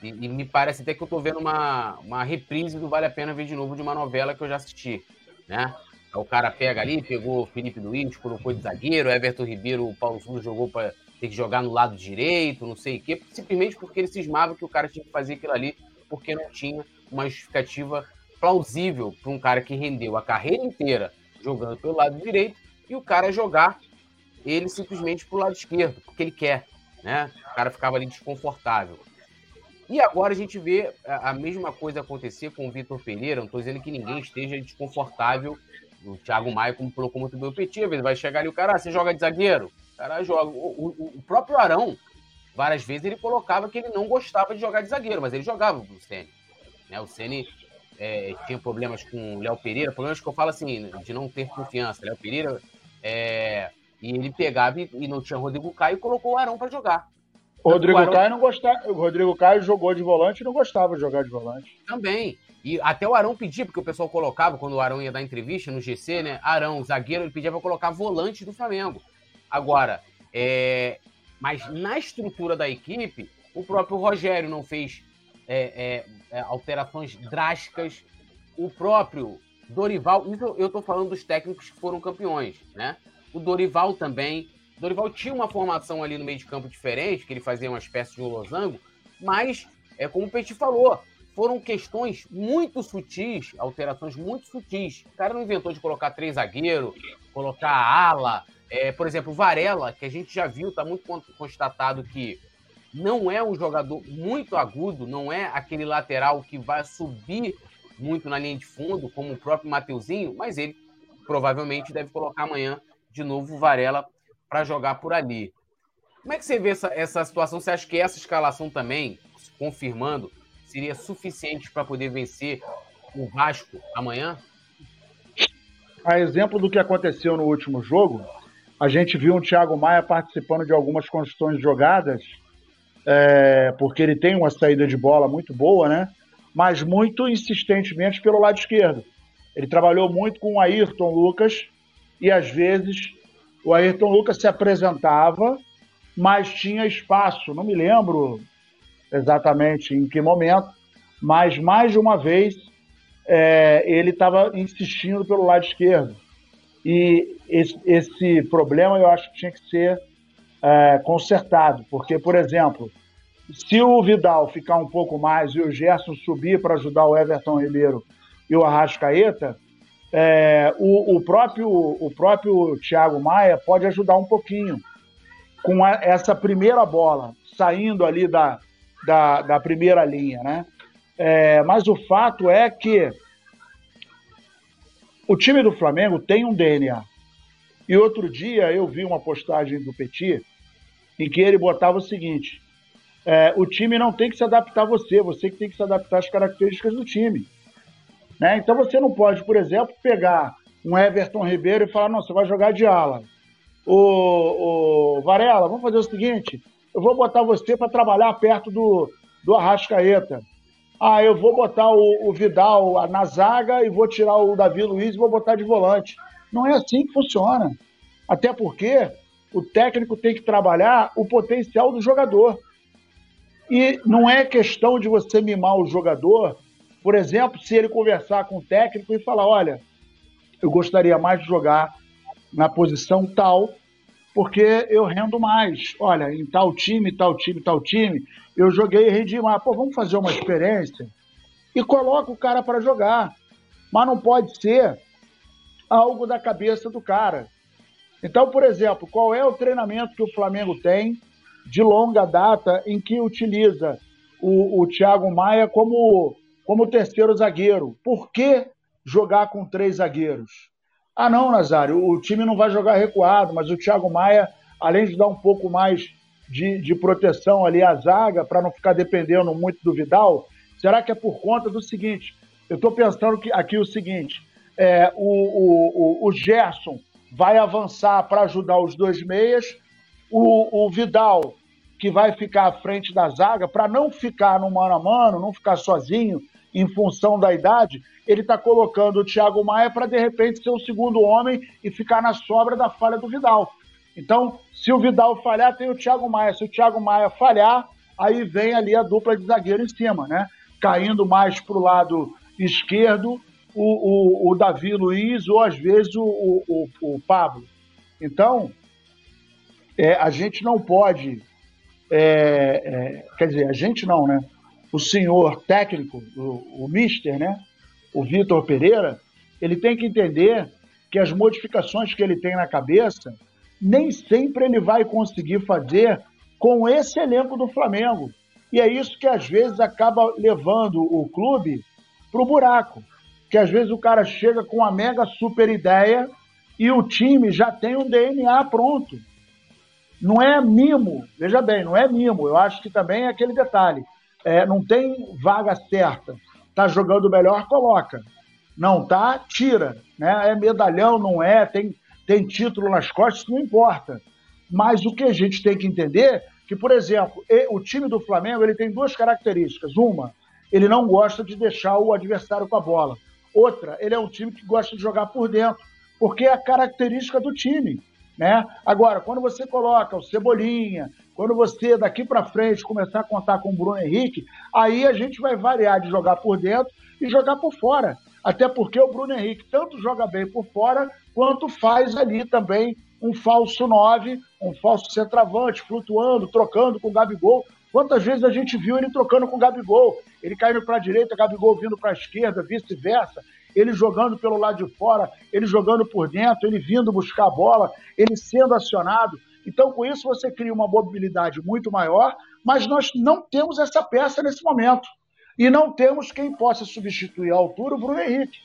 [SPEAKER 1] E, e, me parece até que eu estou vendo uma, uma reprise do Vale a Pena Ver de Novo de uma novela que eu já assisti. Né? O cara pega ali, pegou Felipe Luiz, colocou de zagueiro, Everton Ribeiro, o Paulo Souza jogou para ter que jogar no lado direito, não sei o quê, simplesmente porque ele cismava que o cara tinha que fazer aquilo ali, porque não tinha uma justificativa plausível para um cara que rendeu a carreira inteira jogando pelo lado direito e o cara jogar ele simplesmente para o lado esquerdo, porque ele quer. Né? O cara ficava ali desconfortável. E agora a gente vê a mesma coisa acontecer com o Vitor Pereira. Não estou dizendo que ninguém esteja desconfortável. O Thiago Maia, como colocou muito bem o Petit, vezes vai chegar ali o cara, ah, você joga de zagueiro? O cara joga. O, o, o, próprio Arão, várias vezes ele colocava que ele não gostava de jogar de zagueiro, mas ele jogava o Ceni. Né? O Ceni é, tinha problemas com o Léo Pereira, problemas que eu falo assim, de não ter confiança. Léo Pereira é, e ele pegava e, e não tinha Rodrigo Caio e colocou o Arão para jogar.
[SPEAKER 3] O Rodrigo Arão... Caio não gostava. O Rodrigo Caio jogou de volante e não gostava de jogar de volante.
[SPEAKER 1] Também. E até o Arão pedia, porque o pessoal colocava, quando o Arão ia dar entrevista no GC, né? Arão, zagueiro, ele pedia para colocar volante do Flamengo. Agora, é... mas na estrutura da equipe, o próprio Rogério não fez é, é, é alterações drásticas. O próprio Dorival, isso eu estou falando dos técnicos que foram campeões, né? O Dorival também. Dorival tinha uma formação ali no meio de campo diferente, que ele fazia uma espécie de um losango, mas, é como o Petit falou, foram questões muito sutis, alterações muito sutis. O cara não inventou de colocar três zagueiros, colocar ala. É, por exemplo, o Varela, que a gente já viu, está muito constatado que não é um jogador muito agudo, não é aquele lateral que vai subir muito na linha de fundo, como o próprio Mateuzinho, mas ele provavelmente deve colocar amanhã de novo o Varela para jogar por ali. Como é que você vê essa, essa situação? Você acha que essa escalação também, confirmando, seria suficiente para poder vencer o Vasco amanhã?
[SPEAKER 3] A exemplo do que aconteceu no último jogo, a gente viu um Thiago Maia participando de algumas construções de jogadas, é, porque ele tem uma saída de bola muito boa, né? Mas muito insistentemente pelo lado esquerdo. Ele trabalhou muito com o Ayrton Lucas, e às vezes o Ayrton Lucas se apresentava, mas tinha espaço. Não me lembro exatamente em que momento, mas mais de uma vez é, ele estava insistindo pelo lado esquerdo. E esse, esse, problema eu acho que tinha que ser é, consertado, porque, por exemplo, se o Vidal ficar um pouco mais e o Gerson subir para ajudar o Everton Ribeiro e o Arrascaeta, é, o, o, próprio, o próprio Thiago Maia pode ajudar um pouquinho com a, essa primeira bola, saindo ali da, da, da primeira linha, né? É, mas o fato é que o time do Flamengo tem um DNA. E outro dia eu vi uma postagem do Petit em que ele botava o seguinte: é, o time não tem que se adaptar a você, você que tem que se adaptar às características do time. Né? Então você não pode, por exemplo, pegar um Everton Ribeiro e falar, não, você vai jogar de ala. O, o Varela, vamos fazer o seguinte, eu vou botar você para trabalhar perto do, do Arrascaeta. Ah, eu vou botar o, o, Vidal na zaga e vou tirar o Davi Luiz e vou botar de volante. Não é assim que funciona. Até porque o técnico tem que trabalhar o potencial do jogador. E não é questão de você mimar o jogador por exemplo, se ele conversar com o técnico e falar: olha, eu gostaria mais de jogar na posição tal, porque eu rendo mais. Olha, em tal time, tal time, tal time, eu joguei e rendi mais. Pô, vamos fazer uma experiência e coloca o cara para jogar. Mas não pode ser algo da cabeça do cara. Então, por exemplo, qual é o treinamento que o Flamengo tem de longa data em que utiliza o, o Thiago Maia como, como terceiro zagueiro? Por que jogar com três zagueiros? Ah, não, Nazário, o time não vai jogar recuado, mas o Thiago Maia, além de dar um pouco mais de, de proteção ali à zaga, para não ficar dependendo muito do Vidal, será que é por conta do seguinte? Eu estou pensando que, aqui o seguinte: é, o, o, o Gerson vai avançar para ajudar os dois meias, o, o Vidal, que vai ficar à frente da zaga, para não ficar no mano a mano, não ficar sozinho em função da idade, ele está colocando o Thiago Maia para de repente ser o segundo homem e ficar na sobra da falha do Vidal. Então, se o Vidal falhar, tem o Thiago Maia. Se o Thiago Maia falhar, aí vem ali a dupla de zagueiro em cima, né? Caindo mais para o lado esquerdo o, o, o Davi Luiz ou às vezes o, o, o Pablo. Então, é, a gente não pode, é, é, quer dizer, a gente não, né? O senhor técnico, o, o mister, né? O Vitor Pereira, ele tem que entender que as modificações que ele tem na cabeça, nem sempre ele vai conseguir fazer com esse elenco do Flamengo. E é isso que às vezes acaba levando o clube para o buraco que às vezes o cara chega com uma mega super ideia e o time já tem um DNA pronto. Não é mimo, veja bem, não é mimo. Eu acho que também é aquele detalhe. É, não tem vaga certa. Tá jogando melhor, coloca. Não tá, tira. Né? É medalhão, não é, tem, tem título nas costas, não importa. Mas o que a gente tem que entender que, por exemplo, o time do Flamengo ele tem duas características. Uma, ele não gosta de deixar o adversário com a bola. Outra, ele é um time que gosta de jogar por dentro, porque é a característica do time. Né? Agora, quando você coloca o Cebolinha, quando você daqui para frente começar a contar com o Bruno Henrique, aí a gente vai variar de jogar por dentro e jogar por fora. Até porque o Bruno Henrique tanto joga bem por fora, quanto faz ali também um falso 9, um falso centroavante, flutuando, trocando com o Gabigol. Quantas vezes a gente viu ele trocando com o Gabigol? Ele caindo para a direita, Gabigol vindo para a esquerda, vice-versa. Ele jogando pelo lado de fora, ele jogando por dentro, ele vindo buscar a bola, ele sendo acionado. Então, com isso, você cria uma mobilidade muito maior, mas nós não temos essa peça nesse momento. E não temos quem possa substituir à altura o Bruno Henrique.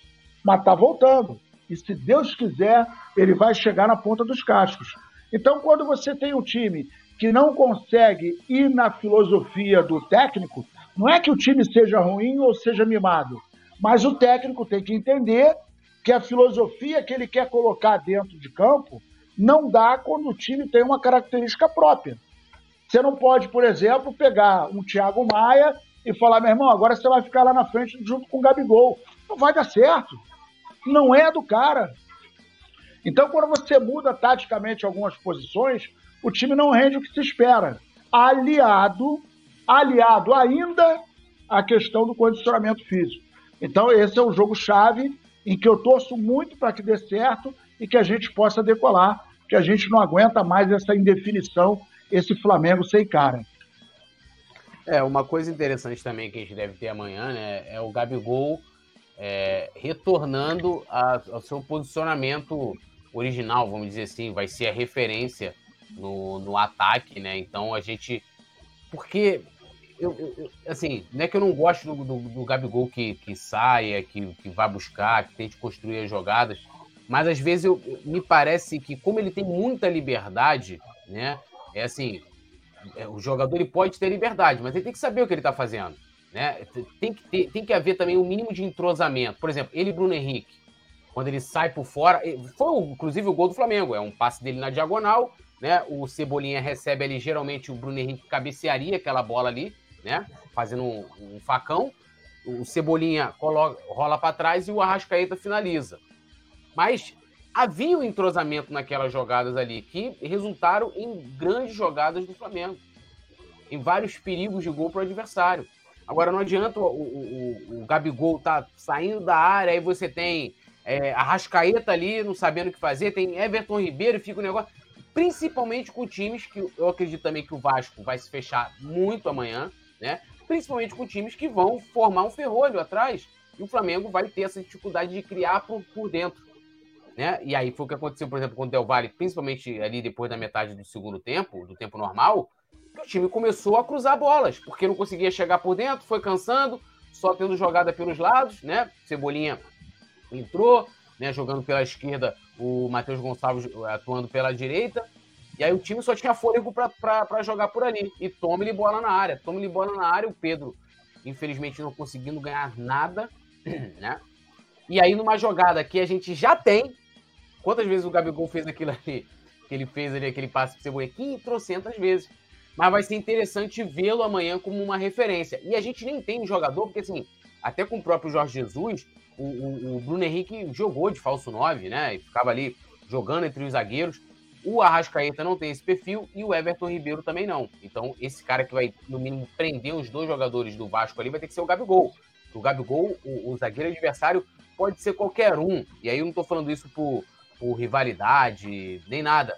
[SPEAKER 3] Mas está voltando. E se Deus quiser, ele vai chegar na ponta dos cascos. Então, quando você tem um time que não consegue ir na filosofia do técnico, não é que o time seja ruim ou seja mimado, mas o técnico tem que entender que a filosofia que ele quer colocar dentro de campo não dá quando o time tem uma característica própria. Você não pode, por exemplo, pegar um Thiago Maia e falar, meu irmão, agora você vai ficar lá na frente junto com o Gabigol. Não vai dar certo. Não é do cara. Então, quando você muda taticamente algumas posições, o time não rende o que se espera. Aliado, aliado ainda à questão do condicionamento físico. Então, esse é o jogo-chave em que eu torço muito para que dê certo e que a gente possa decolar, que a gente não aguenta mais essa indefinição, esse Flamengo sem cara.
[SPEAKER 1] É, uma coisa interessante também que a gente deve ter amanhã, né, é o Gabigol é, retornando a, ao seu posicionamento original, vamos dizer assim, vai ser a referência no, no ataque, né? Então a gente. Porque, eu, eu, assim, não é que eu não gosto do, do, do Gabigol que, que saia, que, que vá buscar, que tente construir as jogadas, mas às vezes eu, me parece que, como ele tem muita liberdade, né? É assim, é, o jogador ele pode ter liberdade, mas ele tem que saber o que ele está fazendo. Né? Tem, que ter, tem que haver também um mínimo de entrosamento. Por exemplo, ele e Bruno Henrique, quando ele sai por fora, foi inclusive o gol do Flamengo, é um passe dele na diagonal, né? O Cebolinha recebe ali, geralmente o Bruno Henrique cabecearia aquela bola ali, né? Fazendo um, um facão. O Cebolinha coloca, rola para trás e o Arrascaeta finaliza. Mas havia um entrosamento naquelas jogadas ali que resultaram em grandes jogadas do Flamengo, em vários perigos de gol para o adversário. Agora não adianta o, o, o, Gabigol tá saindo da área, aí você tem é, Arrascaeta ali, não sabendo o que fazer, tem Everton Ribeiro, fica o negócio principalmente com times que eu acredito também que o Vasco vai se fechar muito amanhã, né? Principalmente com times que vão formar um ferrolho atrás e o Flamengo vai ter essa dificuldade de criar por, por dentro. Né? E aí foi o que aconteceu, por exemplo, com o Del Valle, principalmente ali depois da metade do segundo tempo, do tempo normal, que o time começou a cruzar bolas, porque não conseguia chegar por dentro, foi cansando, só tendo jogada pelos lados, né? Cebolinha entrou, né, jogando pela esquerda, o Matheus Gonçalves atuando pela direita. E aí o time só tinha fôlego para jogar por ali. E tome-lhe bola na área. Tome-lhe bola na área. O Pedro, infelizmente, não conseguindo ganhar nada. Né? E aí, numa jogada que a gente já tem. Quantas vezes o Gabigol fez aquilo ali? Que ele fez ali aquele passe para Cebolinha? 500 trocentas vezes. Mas vai ser interessante vê-lo amanhã como uma referência. E a gente nem tem um jogador, porque assim, até com o próprio Jorge Jesus, o, o, o Bruno Henrique jogou de falso 9, né? E ficava ali jogando entre os zagueiros. O Arrascaeta não tem esse perfil e o Everton Ribeiro também não. Então, esse cara que vai, no mínimo, prender os dois jogadores do Vasco ali vai ter que ser o Gabigol. O Gabigol, o, o zagueiro adversário, pode ser qualquer um. E aí eu não tô falando isso por, por rivalidade, nem nada.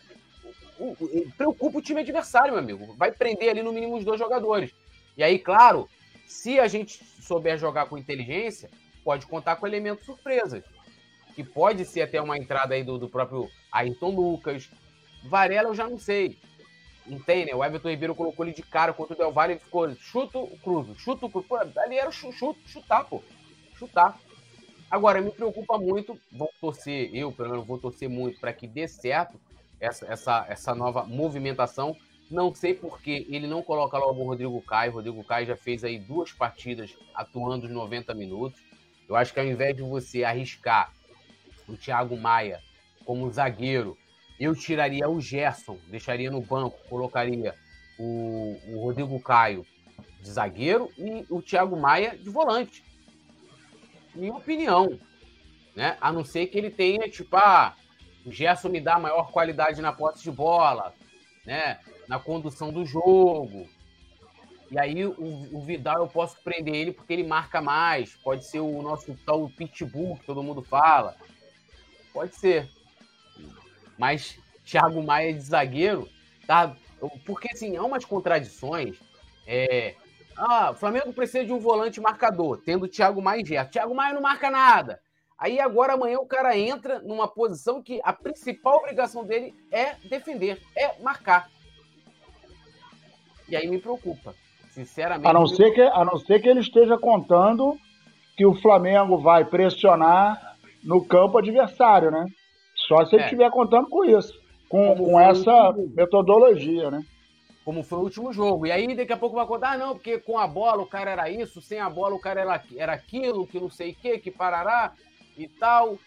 [SPEAKER 1] O, o, preocupa o time adversário, meu amigo. Vai prender ali no mínimo os dois jogadores. E aí, claro, se a gente souber jogar com inteligência, pode contar com elementos surpresas. Que pode ser até uma entrada aí do, do próprio Ayrton Lucas. Varela eu já não sei. Entende? O Everton Ribeiro colocou ele de cara contra o Del Valle e ficou chuta o cruzo, chuta o cruzo. Pô, ali era chuta, chutar, pô. Chutar. Agora, me preocupa muito, vou torcer, eu pelo menos vou torcer muito para que dê certo essa, essa, essa nova movimentação. Não sei porque ele não coloca logo o Rodrigo Caio. O Rodrigo Caio já fez aí duas partidas atuando os 90 minutos. Eu acho que ao invés de você arriscar o Thiago Maia como zagueiro, eu tiraria o Gerson, deixaria no banco, colocaria o, o Rodrigo Caio de zagueiro e o Thiago Maia de volante. Minha opinião. Né? A não ser que ele tenha, tipo, ah, o Gerson me dá maior qualidade na posse de bola, né? na condução do jogo, e aí o, o, Vidal eu posso prender ele porque ele marca mais. Pode ser o nosso tal pitbull que todo mundo fala. Pode ser. Mas Thiago Maia de zagueiro, tá? Porque assim, há umas contradições. É, ah, o Flamengo precisa de um volante marcador, tendo Thiago Maia e Gerson. Thiago Maia não marca nada. Aí agora amanhã o cara entra numa posição que a principal obrigação dele é defender, é marcar. E aí me preocupa. Sinceramente.
[SPEAKER 3] A não, ser que, a não ser que ele esteja contando que o Flamengo vai pressionar no campo adversário, né? Só se ele é. estiver contando com isso, com, com essa metodologia, né?
[SPEAKER 1] Como foi o último jogo. E aí daqui a pouco vai contar, ah, não, porque com a bola o cara era isso, sem a bola o cara era, era aquilo, que não sei o que, que parará e tal.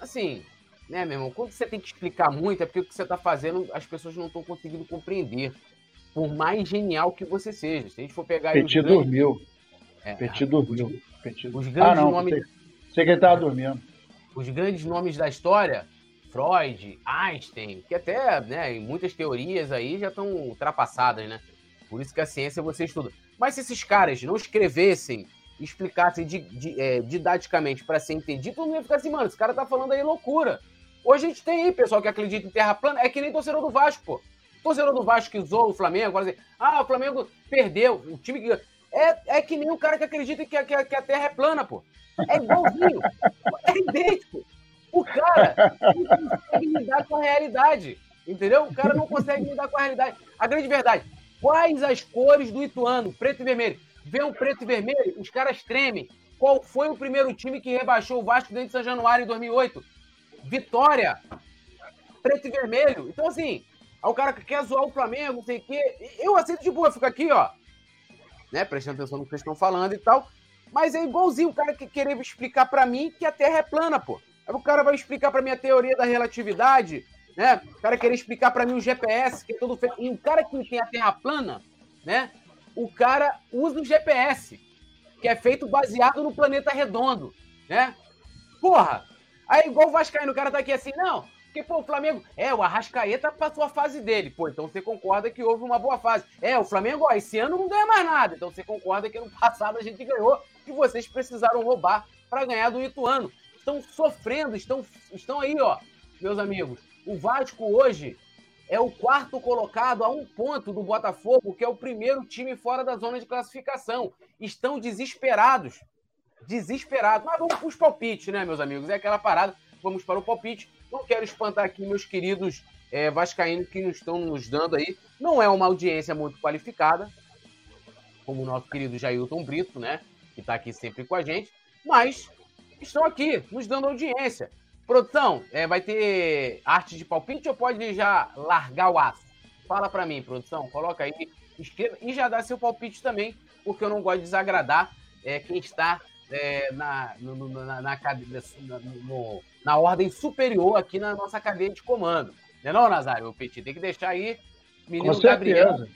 [SPEAKER 1] Assim, né, meu irmão? Quando você tem que explicar muito, é porque o que você está fazendo as pessoas não estão conseguindo compreender por mais genial que você seja. Se a gente for pegar.
[SPEAKER 3] Petit grandes... dormiu. É, Petit dormiu. Petit... os grandes ah, não, nomes. Sei, sei que ele estava dormindo.
[SPEAKER 1] Os grandes nomes da história, Freud, Einstein, que até, né, muitas teorias aí já estão ultrapassadas, né? Por isso que a ciência você estuda. Mas se esses caras não escrevessem, explicassem di, di, é, didaticamente para ser entendido, todo mundo ia ficar assim, mano, esse cara tá falando aí loucura. Hoje a gente tem aí pessoal que acredita em terra plana, é que nem torcedor do Vasco, pô torcedor do Vasco que zoou o Flamengo, assim, ah, o Flamengo perdeu, o time que. É, é que nem o cara que acredita que que que a Terra é plana, pô. É igualzinho. é idêntico. O cara não consegue lidar com a realidade. Entendeu? O cara não consegue lidar com a realidade. A grande verdade. Quais as cores do Ituano? Preto e vermelho. Vê um preto e vermelho, os caras tremem. Qual foi o primeiro time que rebaixou o Vasco dentro de São Januário em 2008? Vitória. Preto e vermelho. Então, assim, o cara que quer zoar o Flamengo, não sei o quê. Eu aceito de boa, fico aqui, ó. Né, prestando atenção no que vocês estão falando e tal. Mas é igualzinho o cara que querer explicar para mim que a Terra é plana, pô. Aí o cara vai explicar para mim a teoria da relatividade, né? O cara querer explicar para mim o GPS, que é todo feito. E o cara que tem a Terra plana, né? O cara usa o GPS, que é feito baseado no planeta redondo, né? Porra! Aí, igual o Vascaíno, o cara tá aqui assim, não, porque, pô, o Flamengo. É, o Arrascaeta passou a fase dele. Pô, então você concorda que houve uma boa fase. É, o Flamengo, ó, esse ano não ganha mais nada. Então você concorda que no passado a gente ganhou e vocês precisaram roubar para ganhar do Ituano. Estão sofrendo, estão, estão aí, ó, meus amigos. O Vasco hoje é o quarto colocado a um ponto do Botafogo, que é o primeiro time fora da zona de classificação. Estão desesperados. Desesperados. Mas vamos para os palpites, né, meus amigos? É aquela parada. Vamos para o palpite Não quero espantar aqui meus queridos é, vascaínos que estão nos dando aí. Não é uma audiência muito qualificada, como o nosso querido Jailton Brito, né? Que está aqui sempre com a gente, mas estão aqui nos dando audiência. Produção, é, vai ter arte de palpite ou pode já largar o aço? Fala para mim, produção. Coloca aí, escreva e já dá seu palpite também, porque eu não gosto de desagradar é, quem está é, na, no, na, na, no, na, ordem superior aqui na nossa cadeia de comando. Não é não, Nazário? O Petit tem que deixar aí menino Gabriel.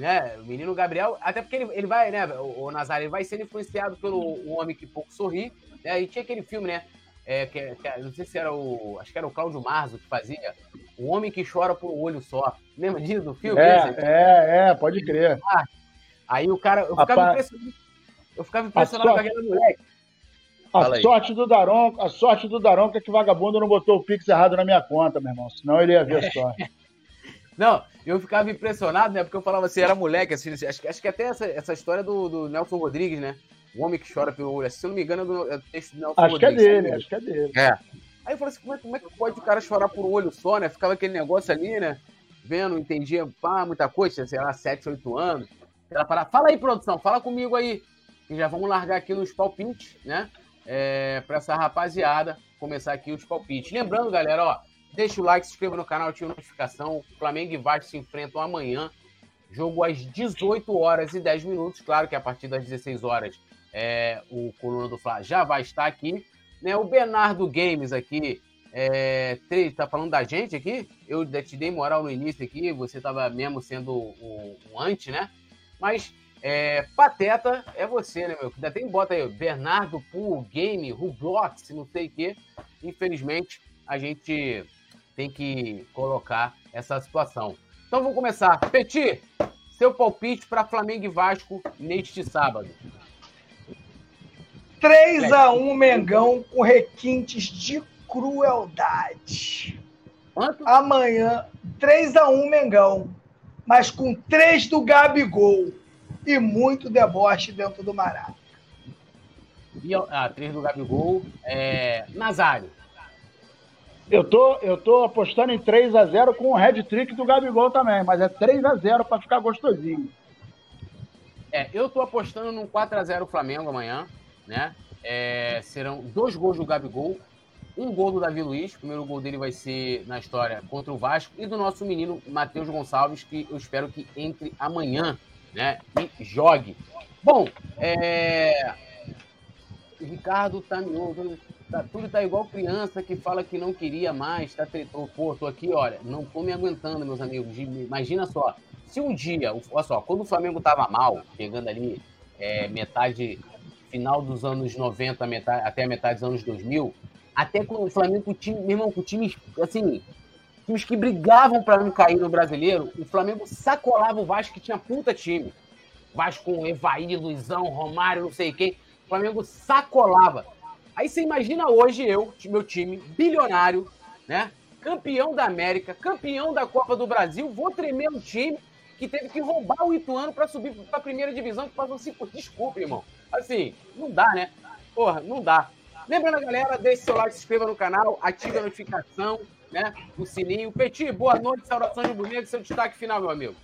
[SPEAKER 1] Né? O menino Gabriel, até porque ele, ele vai, né, o, o Nazário, ele vai sendo influenciado pelo Homem que Pouco Sorri, né? E tinha aquele filme, né? É, que, que, não sei se era o. Acho que era o Cláudio Marzo que fazia. O Homem que Chora por um Olho Só. Lembra disso do filme?
[SPEAKER 3] É, é, é, pode crer.
[SPEAKER 1] Ah, aí o cara. Eu ficava Apa... impressionado. Eu ficava impressionado com aquele moleque.
[SPEAKER 3] A sorte, do Daronco, a sorte do Daronco é que o vagabundo não botou o Pix errado na minha conta, meu irmão. Senão ele ia ver a sorte.
[SPEAKER 1] Não, eu ficava impressionado, né? Porque eu falava assim, era moleque, assim, acho, acho que até essa, essa história do, do Nelson Rodrigues, né? O Homem que Chora pelo Olho. Se eu não me engano, é do, é do texto do Nelson
[SPEAKER 3] acho Rodrigues. Acho que é dele, acho que é dele.
[SPEAKER 1] É. Aí eu falei assim, como é, como é, que pode o cara chorar por um olho só, né? Ficava aquele negócio ali, né? Vendo, entendia pá, muita coisa, sei lá, 7, 8 anos. Ela fala, fala aí, produção, fala comigo aí. E já vamos largar aqui nos palpites, né? É, pra essa rapaziada começar aqui os palpites. Lembrando, galera, ó, deixa o like, se inscreva no canal, ativa a notificação. Flamengo e Vasco se enfrentam amanhã. Jogo às 18 horas e 10 minutos. Claro que a partir das 16 horas é, o Coluna do Fla já vai estar aqui. Né? O Bernardo Games aqui é, tá falando da gente aqui. Eu te dei moral no início aqui, você estava mesmo sendo o, o anti, né? Mas é, Pateta é você, né, meu? Ainda tem bota aí, Bernardo Pool Game, Roblox, não sei o quê. Infelizmente, a gente tem que colocar essa situação. Então vamos começar. Petit, seu palpite para Flamengo e Vasco neste sábado.
[SPEAKER 2] 3 a 1 Mengão com requintes de crueldade. Quanto? Amanhã, 3 a 1 Mengão, mas com 3 do Gabigol e muito deboche dentro do Maraca.
[SPEAKER 1] E a atriz do Gabigol é Nazário.
[SPEAKER 3] Eu tô, eu tô apostando em 3 a 0 com o head trick do Gabigol também, mas é 3 a 0 para ficar gostosinho.
[SPEAKER 1] É, eu tô apostando num 4 a 0 Flamengo amanhã, né? É, serão dois gols do Gabigol, um gol do Davi Luiz, o primeiro gol dele vai ser na história contra o Vasco, e do nosso menino Matheus Gonçalves, que eu espero que entre amanhã, né? E jogue. Bom, é... Ricardo tá me ouvindo. Tá, tudo tá igual criança que fala que não queria mais, tá Pô, tô aqui, olha, não tô me aguentando, meus amigos. Imagina só, se um dia, olha só, quando o Flamengo tava mal, pegando ali é, metade, final dos anos 90 metade, até a metade dos anos 2000, até com o Flamengo, time, meu irmão, com times, assim, times que brigavam para não cair no brasileiro, o Flamengo sacolava o Vasco, que tinha puta time. Vasco com Evaí, Luizão, Romário, não sei quem. O Flamengo sacolava. Aí você imagina hoje eu, meu time, bilionário, né? Campeão da América, campeão da Copa do Brasil, vou tremer um time que teve que roubar o Ituano para subir para a primeira divisão, que passou assim, desculpa, irmão. Assim, não dá, né? Porra, não dá. Lembrando, galera, deixe seu like, se inscreva no canal, ative a notificação, né? O sininho. Petit, boa noite, saudações de bonito, seu destaque final, meu amigo.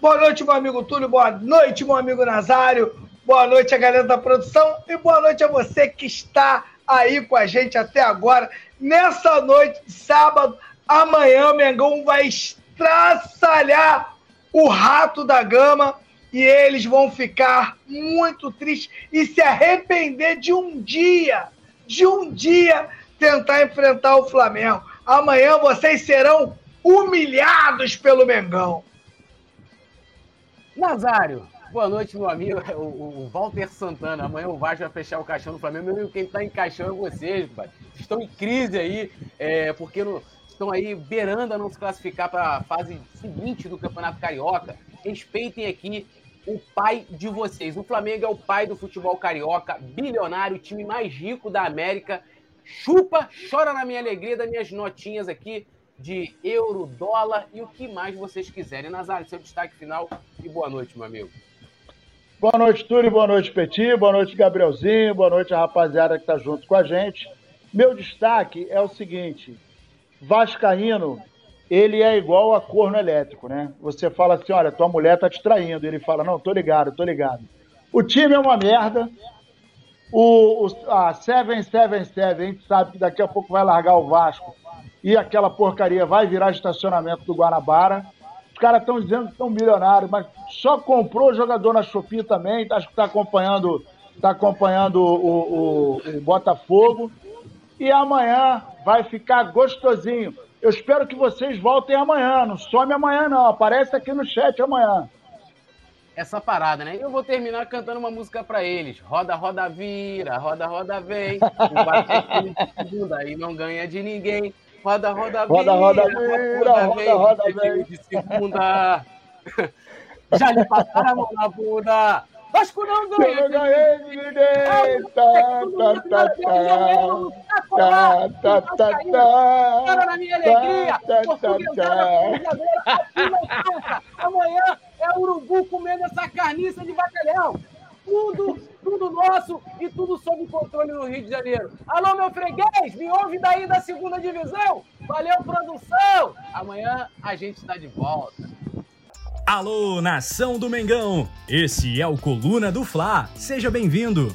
[SPEAKER 2] Boa noite, meu amigo Túlio, boa noite, meu amigo Nazário, boa noite a galera da produção e boa noite a você que está aí com a gente até agora. Nessa noite sábado, amanhã o Mengão vai estraçalhar o rato da gama e eles vão ficar muito tristes e se arrepender de um dia, de um dia tentar enfrentar o Flamengo. Amanhã vocês serão humilhados pelo Mengão.
[SPEAKER 1] Nazário, boa noite, meu amigo. O, o, Walter Santana. Amanhã o Vasco vai fechar o caixão do Flamengo. Meu amigo, quem está em caixão é vocês, pai. Estão em crise aí, é, porque estão aí beirando a não se classificar para a fase seguinte do Campeonato Carioca. Respeitem aqui o pai de vocês. O Flamengo é o pai do futebol carioca, bilionário, time mais rico da América chupa, chora na minha alegria das minhas notinhas aqui de euro, dólar e o que mais vocês quiserem. Nazário, seu destaque final e boa noite, meu amigo.
[SPEAKER 3] Boa noite, Túlio, boa noite, Petit, boa noite, Gabrielzinho, boa noite a rapaziada que está junto com a gente. Meu destaque é o seguinte: vascaíno, ele é igual a corno elétrico, né? Você fala assim, olha, tua mulher tá te traindo. Ele fala, não, tô ligado, tô ligado. O time é uma merda. O, o a 777, a gente sabe que daqui a pouco vai largar o Vasco e aquela porcaria vai virar estacionamento do Guanabara. Os caras estão dizendo que estão milionários, mas só comprou jogador na Shopee também, acho que está acompanhando, tá acompanhando o, o, o Botafogo. E amanhã vai ficar gostosinho. Eu espero que vocês voltem amanhã. Não some amanhã, não. Aparece aqui no chat amanhã.
[SPEAKER 1] Essa parada, né? Eu vou terminar cantando uma música para eles. Roda, roda, vira, roda, roda, vem. O bate segunda aí não ganha de ninguém. Roda, roda,
[SPEAKER 3] roda, roda, roda, roda, roda, vem.
[SPEAKER 1] De segunda. Já lhe passaram a mão na bunda. Vasco não ganha. Eu ganhei de ninguém. Tá, tá, tá, tá, tá, tá, tá. Para na minha alegria. Amanhã é urubu comendo essa carniça de bacalhau. Tudo, tudo nosso e tudo sob controle no Rio de Janeiro. Alô, meu freguês, me ouve daí da segunda divisão. Valeu, produção. Amanhã a gente está de volta.
[SPEAKER 4] Alô, nação do Mengão! Esse é o Coluna do Fla. Seja bem-vindo.